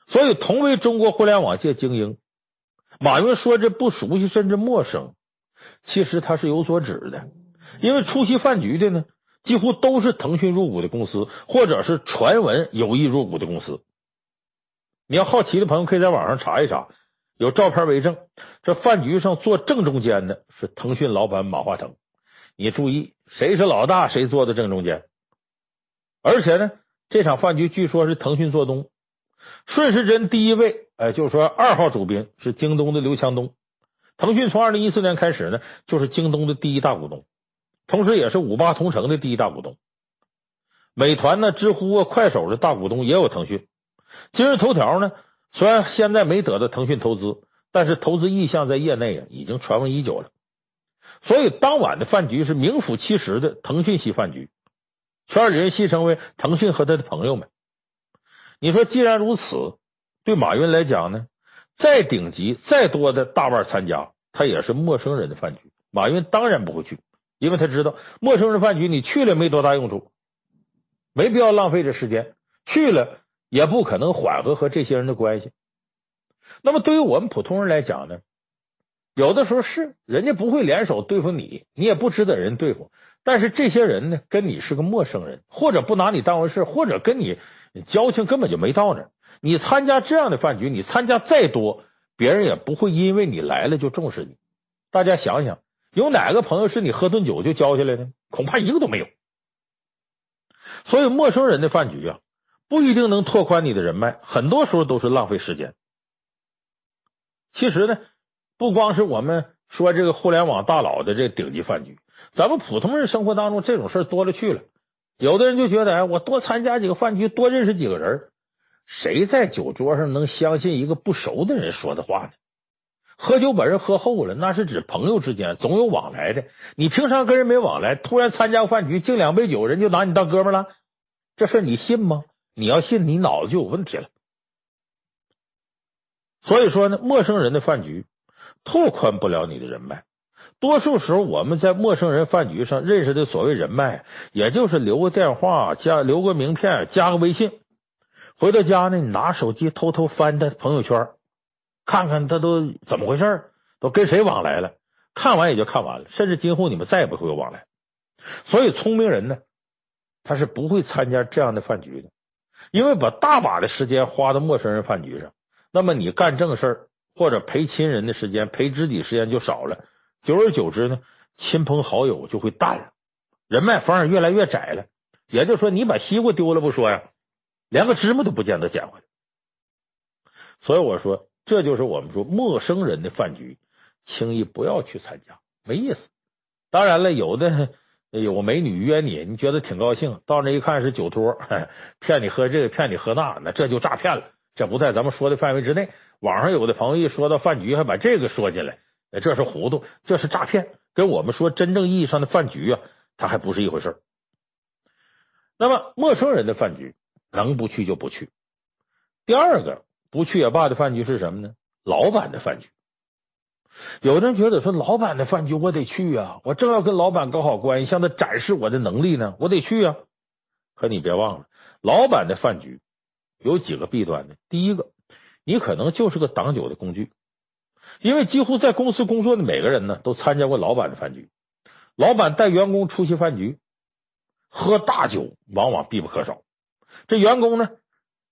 所以，同为中国互联网界精英，马云说这不熟悉甚至陌生，其实他是有所指的。因为出席饭局的呢，几乎都是腾讯入股的公司，或者是传闻有意入股的公司。你要好奇的朋友，可以在网上查一查，有照片为证。这饭局上坐正中间的是腾讯老板马化腾。你注意，谁是老大，谁坐的正中间。而且呢，这场饭局据说是腾讯做东。顺时针第一位，哎，就是说二号主编是京东的刘强东。腾讯从二零一四年开始呢，就是京东的第一大股东，同时也是五八同城的第一大股东。美团呢、知乎啊、快手的大股东也有腾讯。今日头条呢，虽然现在没得到腾讯投资，但是投资意向在业内啊已经传闻已久了。所以当晚的饭局是名副其实的腾讯系饭局，圈里人戏称为腾讯和他的朋友们。你说，既然如此，对马云来讲呢，再顶级、再多的大腕参加，他也是陌生人的饭局。马云当然不会去，因为他知道陌生人饭局你去了没多大用处，没必要浪费这时间。去了也不可能缓和和这些人的关系。那么，对于我们普通人来讲呢，有的时候是人家不会联手对付你，你也不值得人对付。但是这些人呢，跟你是个陌生人，或者不拿你当回事，或者跟你。交情根本就没到那儿。你参加这样的饭局，你参加再多，别人也不会因为你来了就重视你。大家想想，有哪个朋友是你喝顿酒就交下来的？恐怕一个都没有。所以，陌生人的饭局啊，不一定能拓宽你的人脉，很多时候都是浪费时间。其实呢，不光是我们说这个互联网大佬的这顶级饭局，咱们普通人生活当中这种事多了去了。有的人就觉得，哎，我多参加几个饭局，多认识几个人。谁在酒桌上能相信一个不熟的人说的话呢？喝酒把人喝厚了，那是指朋友之间总有往来的。你平常跟人没往来，突然参加饭局敬两杯酒，人就拿你当哥们了，这事你信吗？你要信，你脑子就有问题了。所以说呢，陌生人的饭局拓宽不了你的人脉。多数时候，我们在陌生人饭局上认识的所谓人脉，也就是留个电话、加留个名片、加个微信。回到家呢，你拿手机偷偷翻他朋友圈，看看他都怎么回事，都跟谁往来了。看完也就看完了，甚至今后你们再也不会有往来。所以，聪明人呢，他是不会参加这样的饭局的，因为把大把的时间花到陌生人饭局上，那么你干正事或者陪亲人的时间、陪知己时间就少了。久而久之呢，亲朋好友就会淡了，人脉反而越来越窄了。也就是说，你把西瓜丢了不说呀，连个芝麻都不见得捡回来。所以我说，这就是我们说陌生人的饭局，轻易不要去参加，没意思。当然了，有的有美女约你，你觉得挺高兴，到那一看是酒托，骗你喝这个，骗你喝那，那这就诈骗了，这不在咱们说的范围之内。网上有的朋友一说到饭局，还把这个说进来。这是糊涂，这是诈骗，跟我们说真正意义上的饭局啊，它还不是一回事。那么，陌生人的饭局能不去就不去。第二个不去也罢的饭局是什么呢？老板的饭局。有的人觉得说，老板的饭局我得去啊，我正要跟老板搞好关系，向他展示我的能力呢，我得去啊。可你别忘了，老板的饭局有几个弊端呢？第一个，你可能就是个挡酒的工具。因为几乎在公司工作的每个人呢，都参加过老板的饭局。老板带员工出席饭局，喝大酒往往必不可少。这员工呢，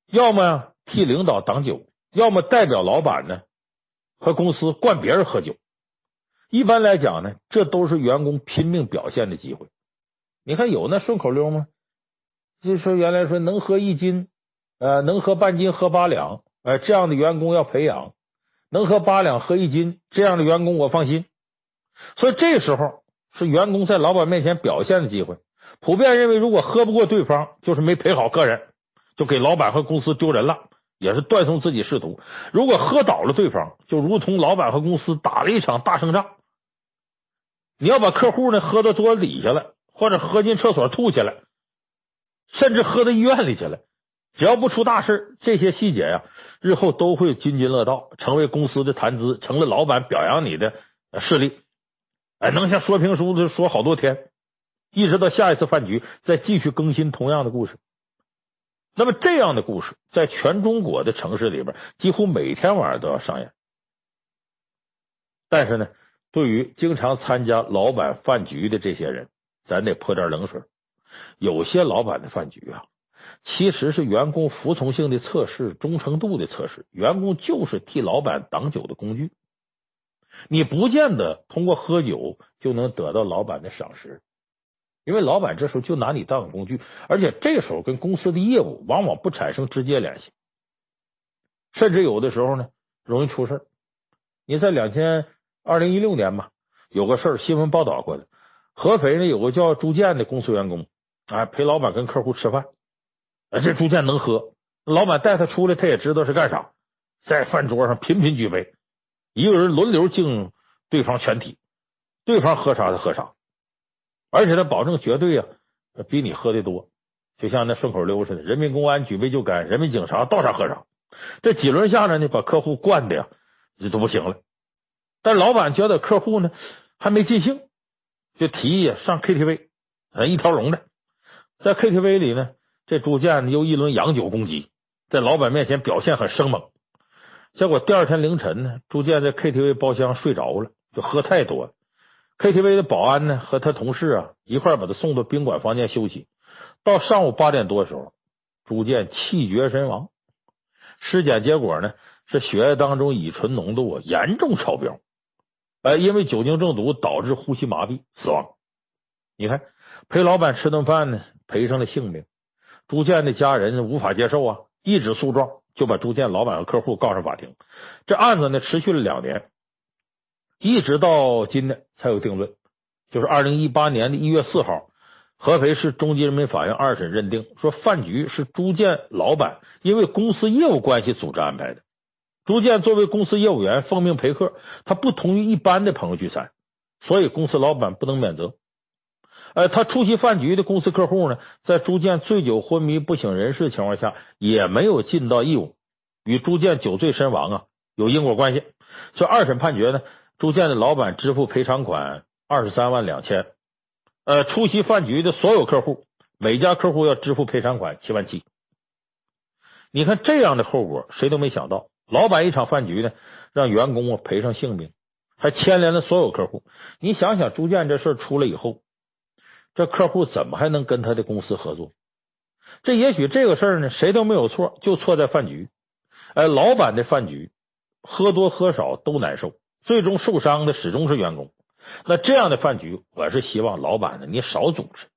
要么替领导挡酒，要么代表老板呢和公司灌别人喝酒。一般来讲呢，这都是员工拼命表现的机会。你看有那顺口溜吗？就说原来说能喝一斤，呃，能喝半斤喝八两，呃，这样的员工要培养。能喝八两喝一斤，这样的员工我放心。所以这时候是员工在老板面前表现的机会。普遍认为，如果喝不过对方，就是没陪好客人，就给老板和公司丢人了，也是断送自己仕途。如果喝倒了对方，就如同老板和公司打了一场大胜仗。你要把客户呢喝到桌子底下了，或者喝进厕所吐起来，甚至喝到医院里去了，只要不出大事，这些细节呀，日后都会津津乐道，成为公司的谈资，成了老板表扬你的事例。哎，能像说评书的说好多天，一直到下一次饭局再继续更新同样的故事。那么这样的故事在全中国的城市里边，几乎每天晚上都要上演。但是呢，对于经常参加老板饭局的这些人，咱得泼点冷水。有些老板的饭局啊，其实是员工服从性的测试、忠诚度的测试，员工就是替老板挡酒的工具。你不见得通过喝酒就能得到老板的赏识。因为老板这时候就拿你当工具，而且这时候跟公司的业务往往不产生直接联系，甚至有的时候呢容易出事。你在两千二零一六年嘛，有个事儿新闻报道过的，合肥呢有个叫朱建的公司员工啊陪老板跟客户吃饭，啊这朱建能喝，老板带他出来他也知道是干啥，在饭桌上频频举杯，一个人轮流敬对方全体，对方喝啥他喝啥。而且他保证绝对呀、比你喝的多，就像那顺口溜似的，人民公安举杯就干，人民警察倒啥喝啥。这几轮下来呢，把客户灌的呀，这都不行了。但老板觉得客户呢还没尽兴，就提议上 KTV，一条龙的。在 KTV 里呢，这朱建又一轮洋酒攻击，在老板面前表现很生猛。结果第二天凌晨呢，朱建在 KTV 包厢睡着了，就喝太多了。KTV 的保安呢，和他同事啊一块把他送到宾馆房间休息。到上午八点多的时候，朱建气绝身亡。尸检结果呢是血液当中乙醇浓度啊严重超标，呃，因为酒精中毒导致呼吸麻痹死亡。你看陪老板吃顿饭呢，赔上了性命。朱建的家人无法接受啊，一纸诉状就把朱建老板和客户告上法庭。这案子呢持续了两年。一直到今天才有定论，就是二零一八年的一月四号，合肥市中级人民法院二审认定说，饭局是朱建老板因为公司业务关系组织安排的。朱建作为公司业务员奉命陪客，他不同于一般的朋友聚餐，所以公司老板不能免责。呃，他出席饭局的公司客户呢，在朱建醉酒昏迷不省人事的情况下，也没有尽到义务，与朱建酒醉身亡啊有因果关系。所以二审判决呢。朱建的老板支付赔偿款二十三万两千，呃，出席饭局的所有客户，每家客户要支付赔偿款七万七。你看这样的后果，谁都没想到。老板一场饭局呢，让员工啊赔上性命，还牵连了所有客户。你想想，朱建这事出来以后，这客户怎么还能跟他的公司合作？这也许这个事儿呢，谁都没有错，就错在饭局。哎，老板的饭局，喝多喝少都难受。最终受伤的始终是员工。那这样的饭局，我是希望老板呢，你少组织，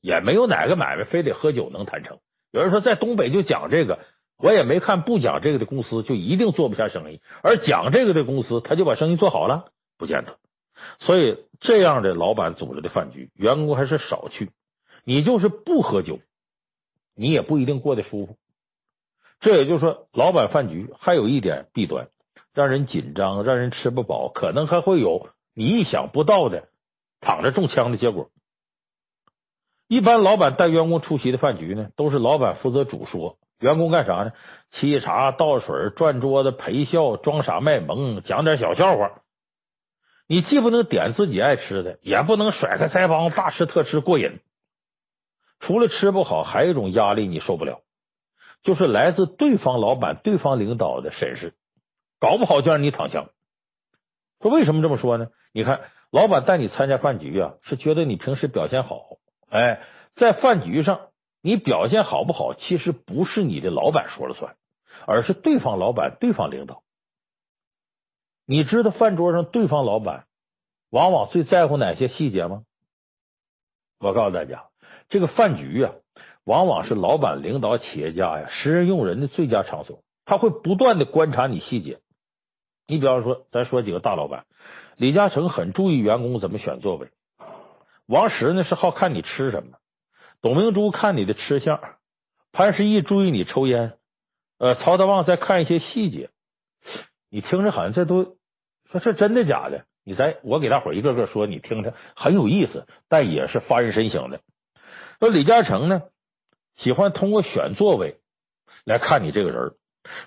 也没有哪个买卖非得喝酒能谈成。有人说在东北就讲这个，我也没看不讲这个的公司就一定做不下生意，而讲这个的公司他就把生意做好了，不见得。所以这样的老板组织的饭局，员工还是少去。你就是不喝酒，你也不一定过得舒服。这也就是说，老板饭局还有一点弊端。让人紧张，让人吃不饱，可能还会有你意想不到的躺着中枪的结果。一般老板带员工出席的饭局呢，都是老板负责主说，员工干啥呢？沏茶倒水、转桌子、陪笑、装傻卖萌、讲点小笑话。你既不能点自己爱吃的，也不能甩开腮帮大吃特吃过瘾。除了吃不好，还有一种压力你受不了，就是来自对方老板、对方领导的审视。搞不好就让你躺枪。说为什么这么说呢？你看，老板带你参加饭局啊，是觉得你平时表现好。哎，在饭局上你表现好不好，其实不是你的老板说了算，而是对方老板、对方领导。你知道饭桌上对方老板往往最在乎哪些细节吗？我告诉大家，这个饭局啊，往往是老板、领导、企业家呀，识人用人的最佳场所。他会不断的观察你细节。你比方说，咱说几个大老板，李嘉诚很注意员工怎么选座位，王石呢是好看你吃什么，董明珠看你的吃相，潘石屹注意你抽烟，呃，曹德旺在看一些细节。你听着好像这都说这真的假的？你再我给大伙一个个说，你听听，很有意思，但也是发人深省的。说李嘉诚呢，喜欢通过选座位来看你这个人。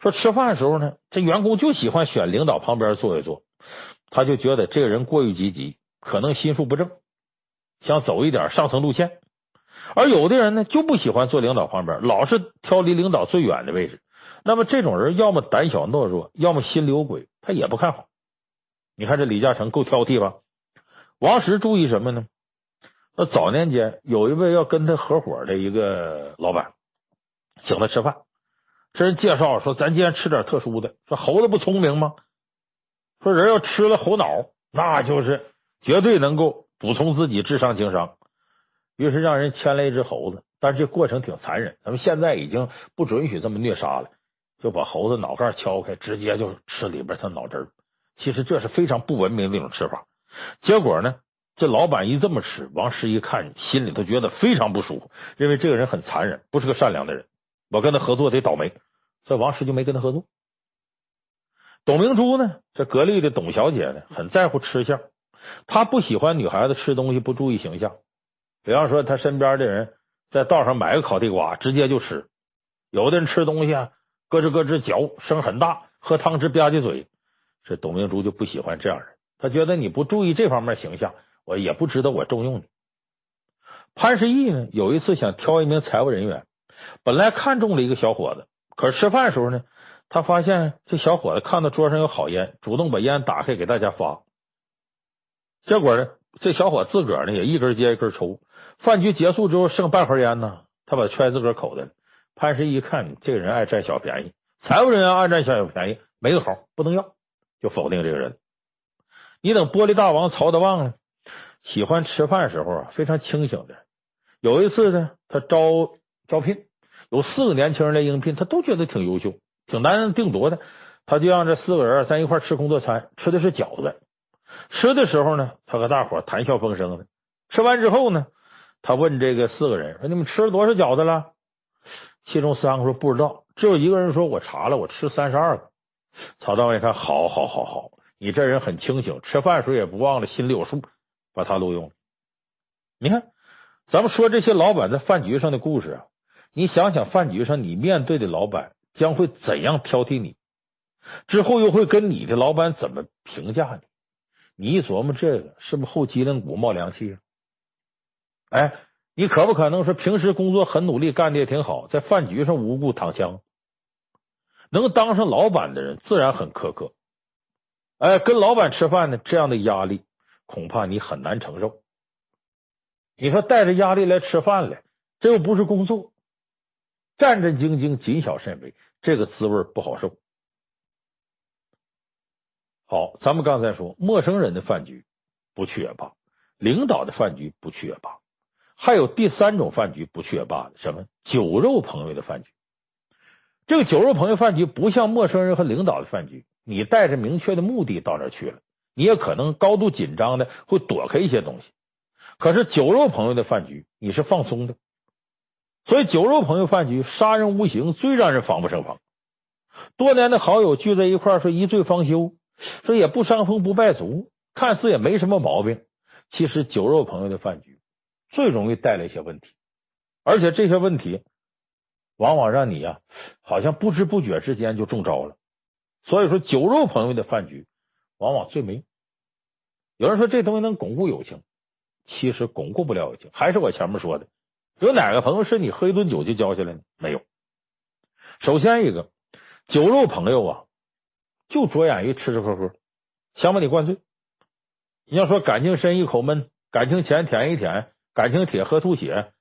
说吃饭的时候呢，这员工就喜欢选领导旁边坐一坐，他就觉得这个人过于积极，可能心术不正，想走一点上层路线。而有的人呢，就不喜欢坐领导旁边，老是挑离领导最远的位置。那么这种人要么胆小懦弱，要么心里有鬼，他也不看好。你看这李嘉诚够挑剔吧？王石注意什么呢？那早年间有一位要跟他合伙的一个老板，请他吃饭。这人介绍说：“咱今天吃点特殊的。说猴子不聪明吗？说人要吃了猴脑，那就是绝对能够补充自己智商情商。于是让人牵了一只猴子，但是这过程挺残忍。咱们现在已经不准许这么虐杀了，就把猴子脑盖敲开，直接就吃里边它脑汁儿。其实这是非常不文明的一种吃法。结果呢，这老板一这么吃，王石一看，心里头觉得非常不舒服，认为这个人很残忍，不是个善良的人。”我跟他合作得倒霉，所以王石就没跟他合作。董明珠呢，这格力的董小姐呢，很在乎吃相，她不喜欢女孩子吃东西不注意形象。比方说，她身边的人在道上买个烤地瓜，直接就吃；有的人吃东西啊，咯吱咯吱嚼，声很大，喝汤汁吧唧嘴。这董明珠就不喜欢这样人，她觉得你不注意这方面形象，我也不值得我重用你。潘石屹呢，有一次想挑一名财务人员。本来看中了一个小伙子，可是吃饭的时候呢，他发现这小伙子看到桌上有好烟，主动把烟打开给大家发。结果呢，这小伙自个儿呢也一根接一根抽。饭局结束之后剩半盒烟呢，他把揣自个口袋。潘石屹一看，这个人爱占小便宜，财务人员爱占小便宜，没个好，不能要，就否定这个人。你等玻璃大王曹德旺呢，喜欢吃饭时候啊，非常清醒的。有一次呢，他招招聘。有四个年轻人来应聘，他都觉得挺优秀，挺难定夺的。他就让这四个人咱一块吃工作餐，吃的是饺子。吃的时候呢，他和大伙谈笑风生的。吃完之后呢，他问这个四个人说：“你们吃了多少饺子了？”其中三个说不知道，只有一个人说：“我查了，我吃三十二个。”曹大伟一看，好好好好，你这人很清醒，吃饭时候也不忘了心里有数，把他录用了。你看，咱们说这些老板在饭局上的故事啊。你想想，饭局上你面对的老板将会怎样挑剔你？之后又会跟你的老板怎么评价你？你一琢磨这个，是不是后脊梁骨冒凉气啊？哎，你可不可能说平时工作很努力，干的也挺好，在饭局上无故躺枪？能当上老板的人自然很苛刻。哎，跟老板吃饭呢，这样的压力恐怕你很难承受。你说带着压力来吃饭来，这又不是工作。战战兢兢、谨小慎微，这个滋味不好受。好，咱们刚才说，陌生人的饭局不去也罢，领导的饭局不去也罢，还有第三种饭局不去也罢的，什么酒肉朋友的饭局？这个酒肉朋友饭局不像陌生人和领导的饭局，你带着明确的目的到那去了，你也可能高度紧张的会躲开一些东西。可是酒肉朋友的饭局，你是放松的。所以，酒肉朋友饭局，杀人无形，最让人防不胜防。多年的好友聚在一块儿，说一醉方休，说也不伤风不败俗，看似也没什么毛病。其实，酒肉朋友的饭局最容易带来一些问题，而且这些问题往往让你呀，好像不知不觉之间就中招了。所以说，酒肉朋友的饭局往往最没用。有人说这东西能巩固友情，其实巩固不了友情。还是我前面说的。有哪个朋友是你喝一顿酒就交下来呢？没有。首先一个酒肉朋友啊，就着眼于吃吃喝喝，想把你灌醉。你要说感情深一口闷，感情浅舔一舔，感情铁喝吐血。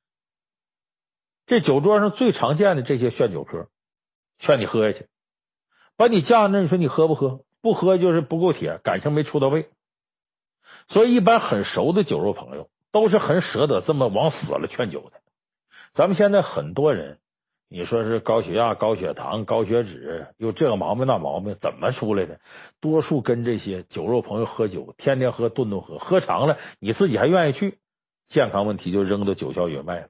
这酒桌上最常见的这些劝酒客，劝你喝下去，把你架那，你说你喝不喝？不喝就是不够铁，感情没处到位。所以一般很熟的酒肉朋友都是很舍得这么往死了劝酒的。咱们现在很多人，你说是高血压、高血糖、高血脂，又这个毛病那毛病，怎么出来的？多数跟这些酒肉朋友喝酒，天天喝，顿顿喝，喝长了，你自己还愿意去，健康问题就扔到九霄云外了。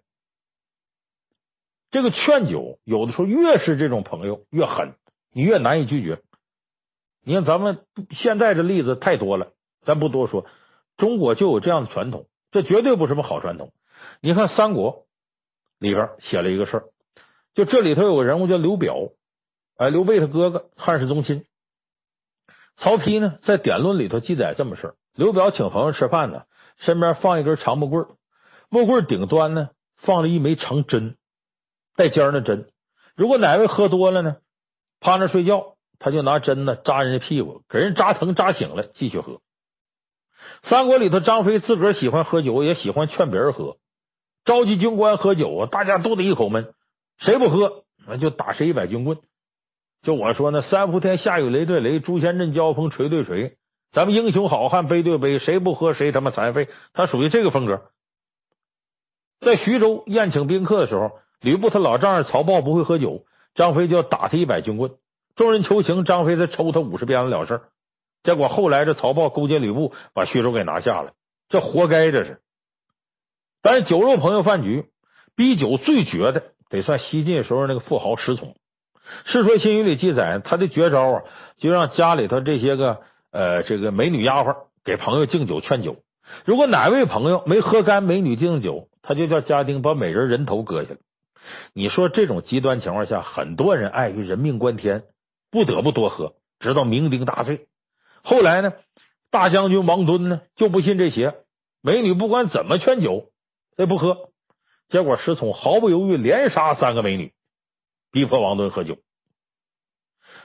这个劝酒，有的时候越是这种朋友越狠，你越难以拒绝。你看咱们现在这例子太多了，咱不多说，中国就有这样的传统，这绝对不是什么好传统。你看《三国》里边写了一个事儿，就这里头有个人物叫刘表，哎，刘备他哥哥，汉室宗亲。曹丕呢，在典论里头记载这么事儿：刘表请朋友吃饭呢，身边放一根长木棍，木棍顶端呢放了一枚长针，带尖的针。如果哪位喝多了呢，趴那睡觉，他就拿针呢扎人家屁股，给人扎疼扎醒了，继续喝。三国里头，张飞自个儿喜欢喝酒，也喜欢劝别人喝，召集军官喝酒啊，大家都得一口闷，谁不喝那就打谁一百军棍。就我说呢，三伏天下雨雷对雷，诛仙阵交锋锤对锤，咱们英雄好汉杯对杯，谁不喝谁他妈残废。他属于这个风格。在徐州宴请宾客的时候，吕布他老丈人曹豹不会喝酒，张飞就要打他一百军棍。众人求情，张飞再抽他五十鞭子了事。结果后来这曹豹勾结吕布，把徐州给拿下了，这活该这是。但是酒肉朋友饭局，逼酒最绝的得算西晋时候那个富豪石崇。《世说新语》里记载，他的绝招啊，就让家里头这些个呃这个美女丫鬟给朋友敬酒劝酒。如果哪位朋友没喝干美女敬的酒，他就叫家丁把美人人头割下来。你说这种极端情况下，很多人碍于人命关天，不得不多喝，直到酩酊大醉。后来呢，大将军王敦呢就不信这些，美女不管怎么劝酒，他也不喝。结果石崇毫不犹豫连杀三个美女，逼迫王敦喝酒。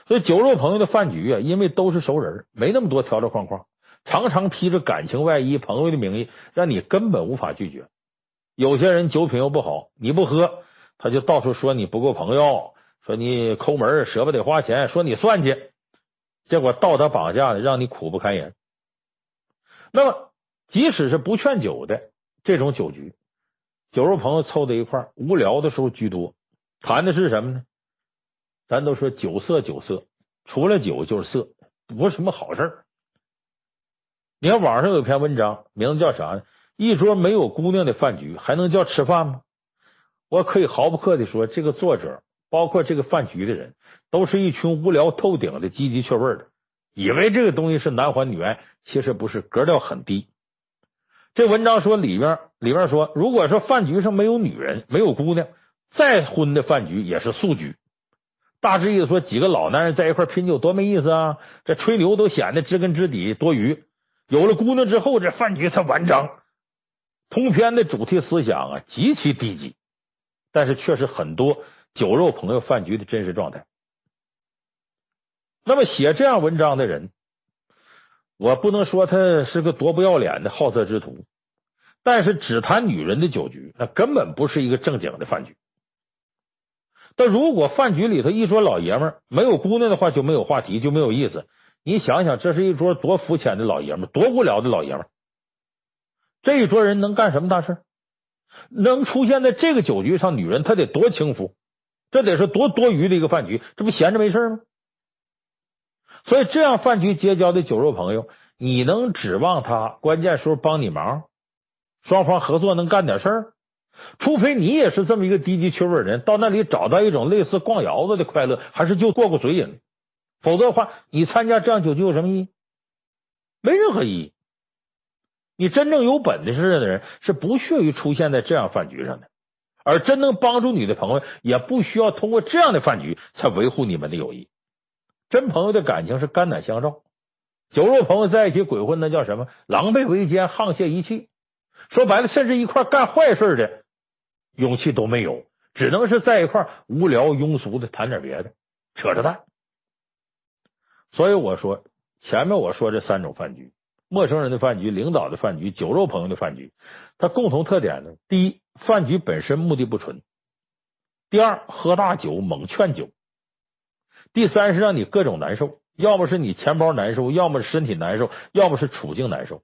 所以酒肉朋友的饭局啊，因为都是熟人，没那么多条条框框，常常披着感情外衣、朋友的名义，让你根本无法拒绝。有些人酒品又不好，你不喝，他就到处说你不够朋友，说你抠门，舍不得花钱，说你算计，结果道德绑架的，让你苦不堪言。那么，即使是不劝酒的这种酒局，酒肉朋友凑在一块，无聊的时候居多，谈的是什么呢？咱都说酒色酒色，除了酒就是色，不是什么好事。你看网上有篇文章，名字叫啥呢？一桌没有姑娘的饭局，还能叫吃饭吗？我可以毫不客气说，这个作者，包括这个饭局的人，都是一群无聊透顶的积极趣味的，以为这个东西是男欢女爱，其实不是，格调很低。这文章说里面里面说，如果说饭局上没有女人，没有姑娘，再荤的饭局也是素局。大致意思说，几个老男人在一块拼酒多没意思啊！这吹牛都显得知根知底多余。有了姑娘之后，这饭局才完整。通篇的主题思想啊，极其低级，但是却是很多酒肉朋友饭局的真实状态。那么写这样文章的人，我不能说他是个多不要脸的好色之徒，但是只谈女人的酒局，那根本不是一个正经的饭局。但如果饭局里头一桌老爷们儿没有姑娘的话，就没有话题，就没有意思。你想想，这是一桌多肤浅的老爷们儿，多无聊的老爷们儿。这一桌人能干什么大事？能出现在这个酒局上，女人她得多轻浮，这得是多多余的一个饭局，这不闲着没事吗？所以，这样饭局结交的酒肉朋友，你能指望他关键时候帮你忙？双方合作能干点事儿？除非你也是这么一个低级趣味人，到那里找到一种类似逛窑子的快乐，还是就过过嘴瘾。否则的话，你参加这样酒局有什么意义？没任何意义。你真正有本事的人是不屑于出现在这样饭局上的，而真能帮助你的朋友，也不需要通过这样的饭局才维护你们的友谊。真朋友的感情是肝胆相照，酒肉朋友在一起鬼混，那叫什么？狼狈为奸，沆瀣一气。说白了，甚至一块干坏事的。勇气都没有，只能是在一块无聊庸俗的谈点别的，扯着淡。所以我说，前面我说这三种饭局：陌生人的饭局、领导的饭局、酒肉朋友的饭局，它共同特点呢，第一，饭局本身目的不纯；第二，喝大酒猛劝酒；第三是让你各种难受，要么是你钱包难受，要么是身体难受，要么是处境难受。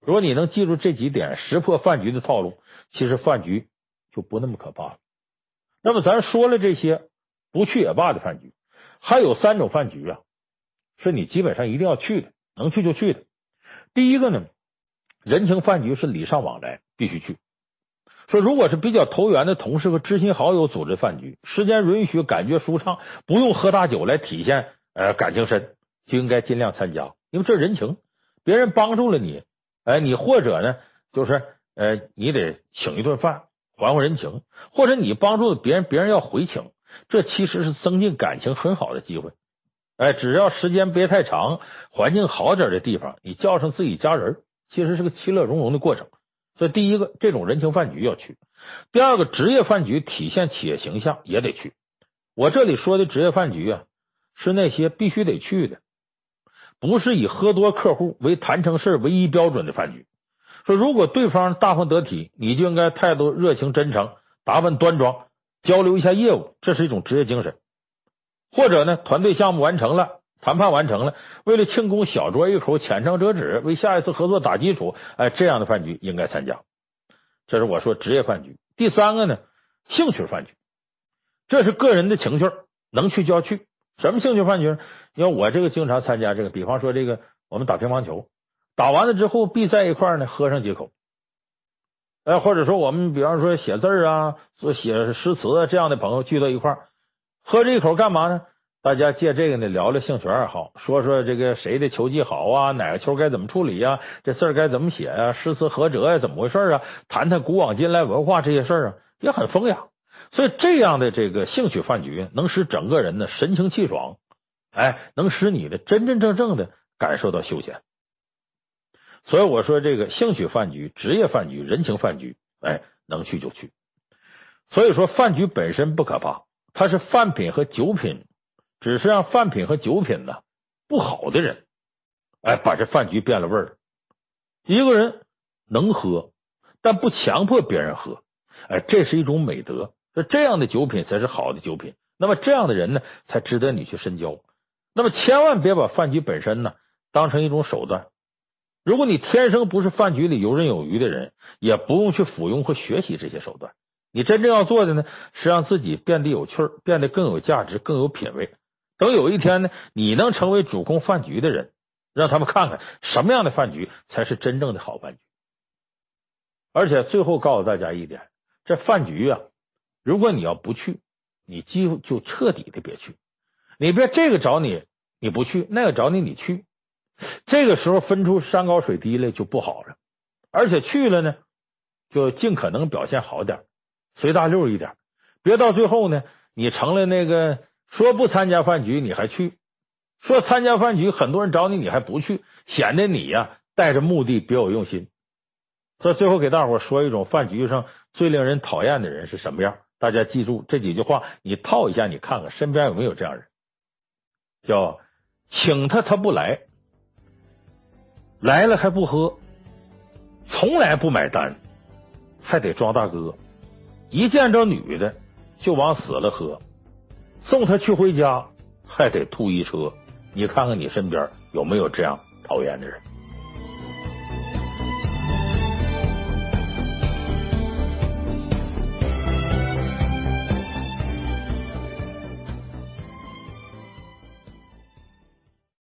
如果你能记住这几点，识破饭局的套路，其实饭局。就不那么可怕了。那么咱说了这些不去也罢的饭局，还有三种饭局啊，是你基本上一定要去的，能去就去的。第一个呢，人情饭局是礼尚往来，必须去。说如果是比较投缘的同事和知心好友组织饭局，时间允许，感觉舒畅，不用喝大酒来体现呃感情深，就应该尽量参加，因为这人情别人帮助了你，哎，你或者呢，就是呃，你得请一顿饭还还人情，或者你帮助别人，别人要回请，这其实是增进感情很好的机会。哎，只要时间别太长，环境好点的地方，你叫上自己家人，其实是个其乐融融的过程。所以，第一个，这种人情饭局要去；第二个，职业饭局体现企业形象也得去。我这里说的职业饭局啊，是那些必须得去的，不是以喝多客户为谈成事唯一标准的饭局。说如果对方大方得体，你就应该态度热情真诚，打扮端庄，交流一下业务，这是一种职业精神。或者呢，团队项目完成了，谈判完成了，为了庆功小酌一口，浅尝辄止，为下一次合作打基础。哎，这样的饭局应该参加。这是我说职业饭局。第三个呢，兴趣饭局，这是个人的情趣，能去就要去。什么兴趣饭局？因为我这个经常参加这个，比方说这个我们打乒乓球，打完了之后必在一块儿呢喝上几口。哎，或者说我们比方说写字啊，做写诗词啊这样的朋友聚到一块儿。喝这一口干嘛呢？大家借这个呢聊聊兴趣爱好，说说这个谁的球技好啊，哪个球该怎么处理呀、啊，这字儿该怎么写呀、啊，诗词合辙呀，怎么回事啊？谈谈古往今来文化这些事儿啊，也很风雅。所以这样的这个兴趣饭局，能使整个人呢神清气爽，哎，能使你的真真正正的感受到休闲。所以我说这个兴趣饭局、职业饭局、人情饭局，哎，能去就去。所以说饭局本身不可怕。它是饭品和酒品，只是让饭品和酒品呢不好的人，哎，把这饭局变了味儿。一个人能喝，但不强迫别人喝，哎，这是一种美德。这这样的酒品才是好的酒品。那么这样的人呢，才值得你去深交。那么千万别把饭局本身呢当成一种手段。如果你天生不是饭局里游刃有余的人，也不用去附庸和学习这些手段。你真正要做的呢，是让自己变得有趣儿，变得更有价值，更有品位。等有一天呢，你能成为主控饭局的人，让他们看看什么样的饭局才是真正的好饭局。而且最后告诉大家一点，这饭局啊，如果你要不去，你几乎就彻底的别去。你别这个找你你不去，那个找你你去，这个时候分出山高水低来就不好了。而且去了呢，就尽可能表现好点。随大溜一点，别到最后呢，你成了那个说不参加饭局你还去，说参加饭局很多人找你你还不去，显得你呀带着目的别有用心。所以最后给大伙说一种饭局上最令人讨厌的人是什么样？大家记住这几句话，你套一下，你看看身边有没有这样人，叫请他他不来，来了还不喝，从来不买单，还得装大哥。一见着女的就往死了喝，送她去回家还得吐一车，你看看你身边有没有这样讨厌的人？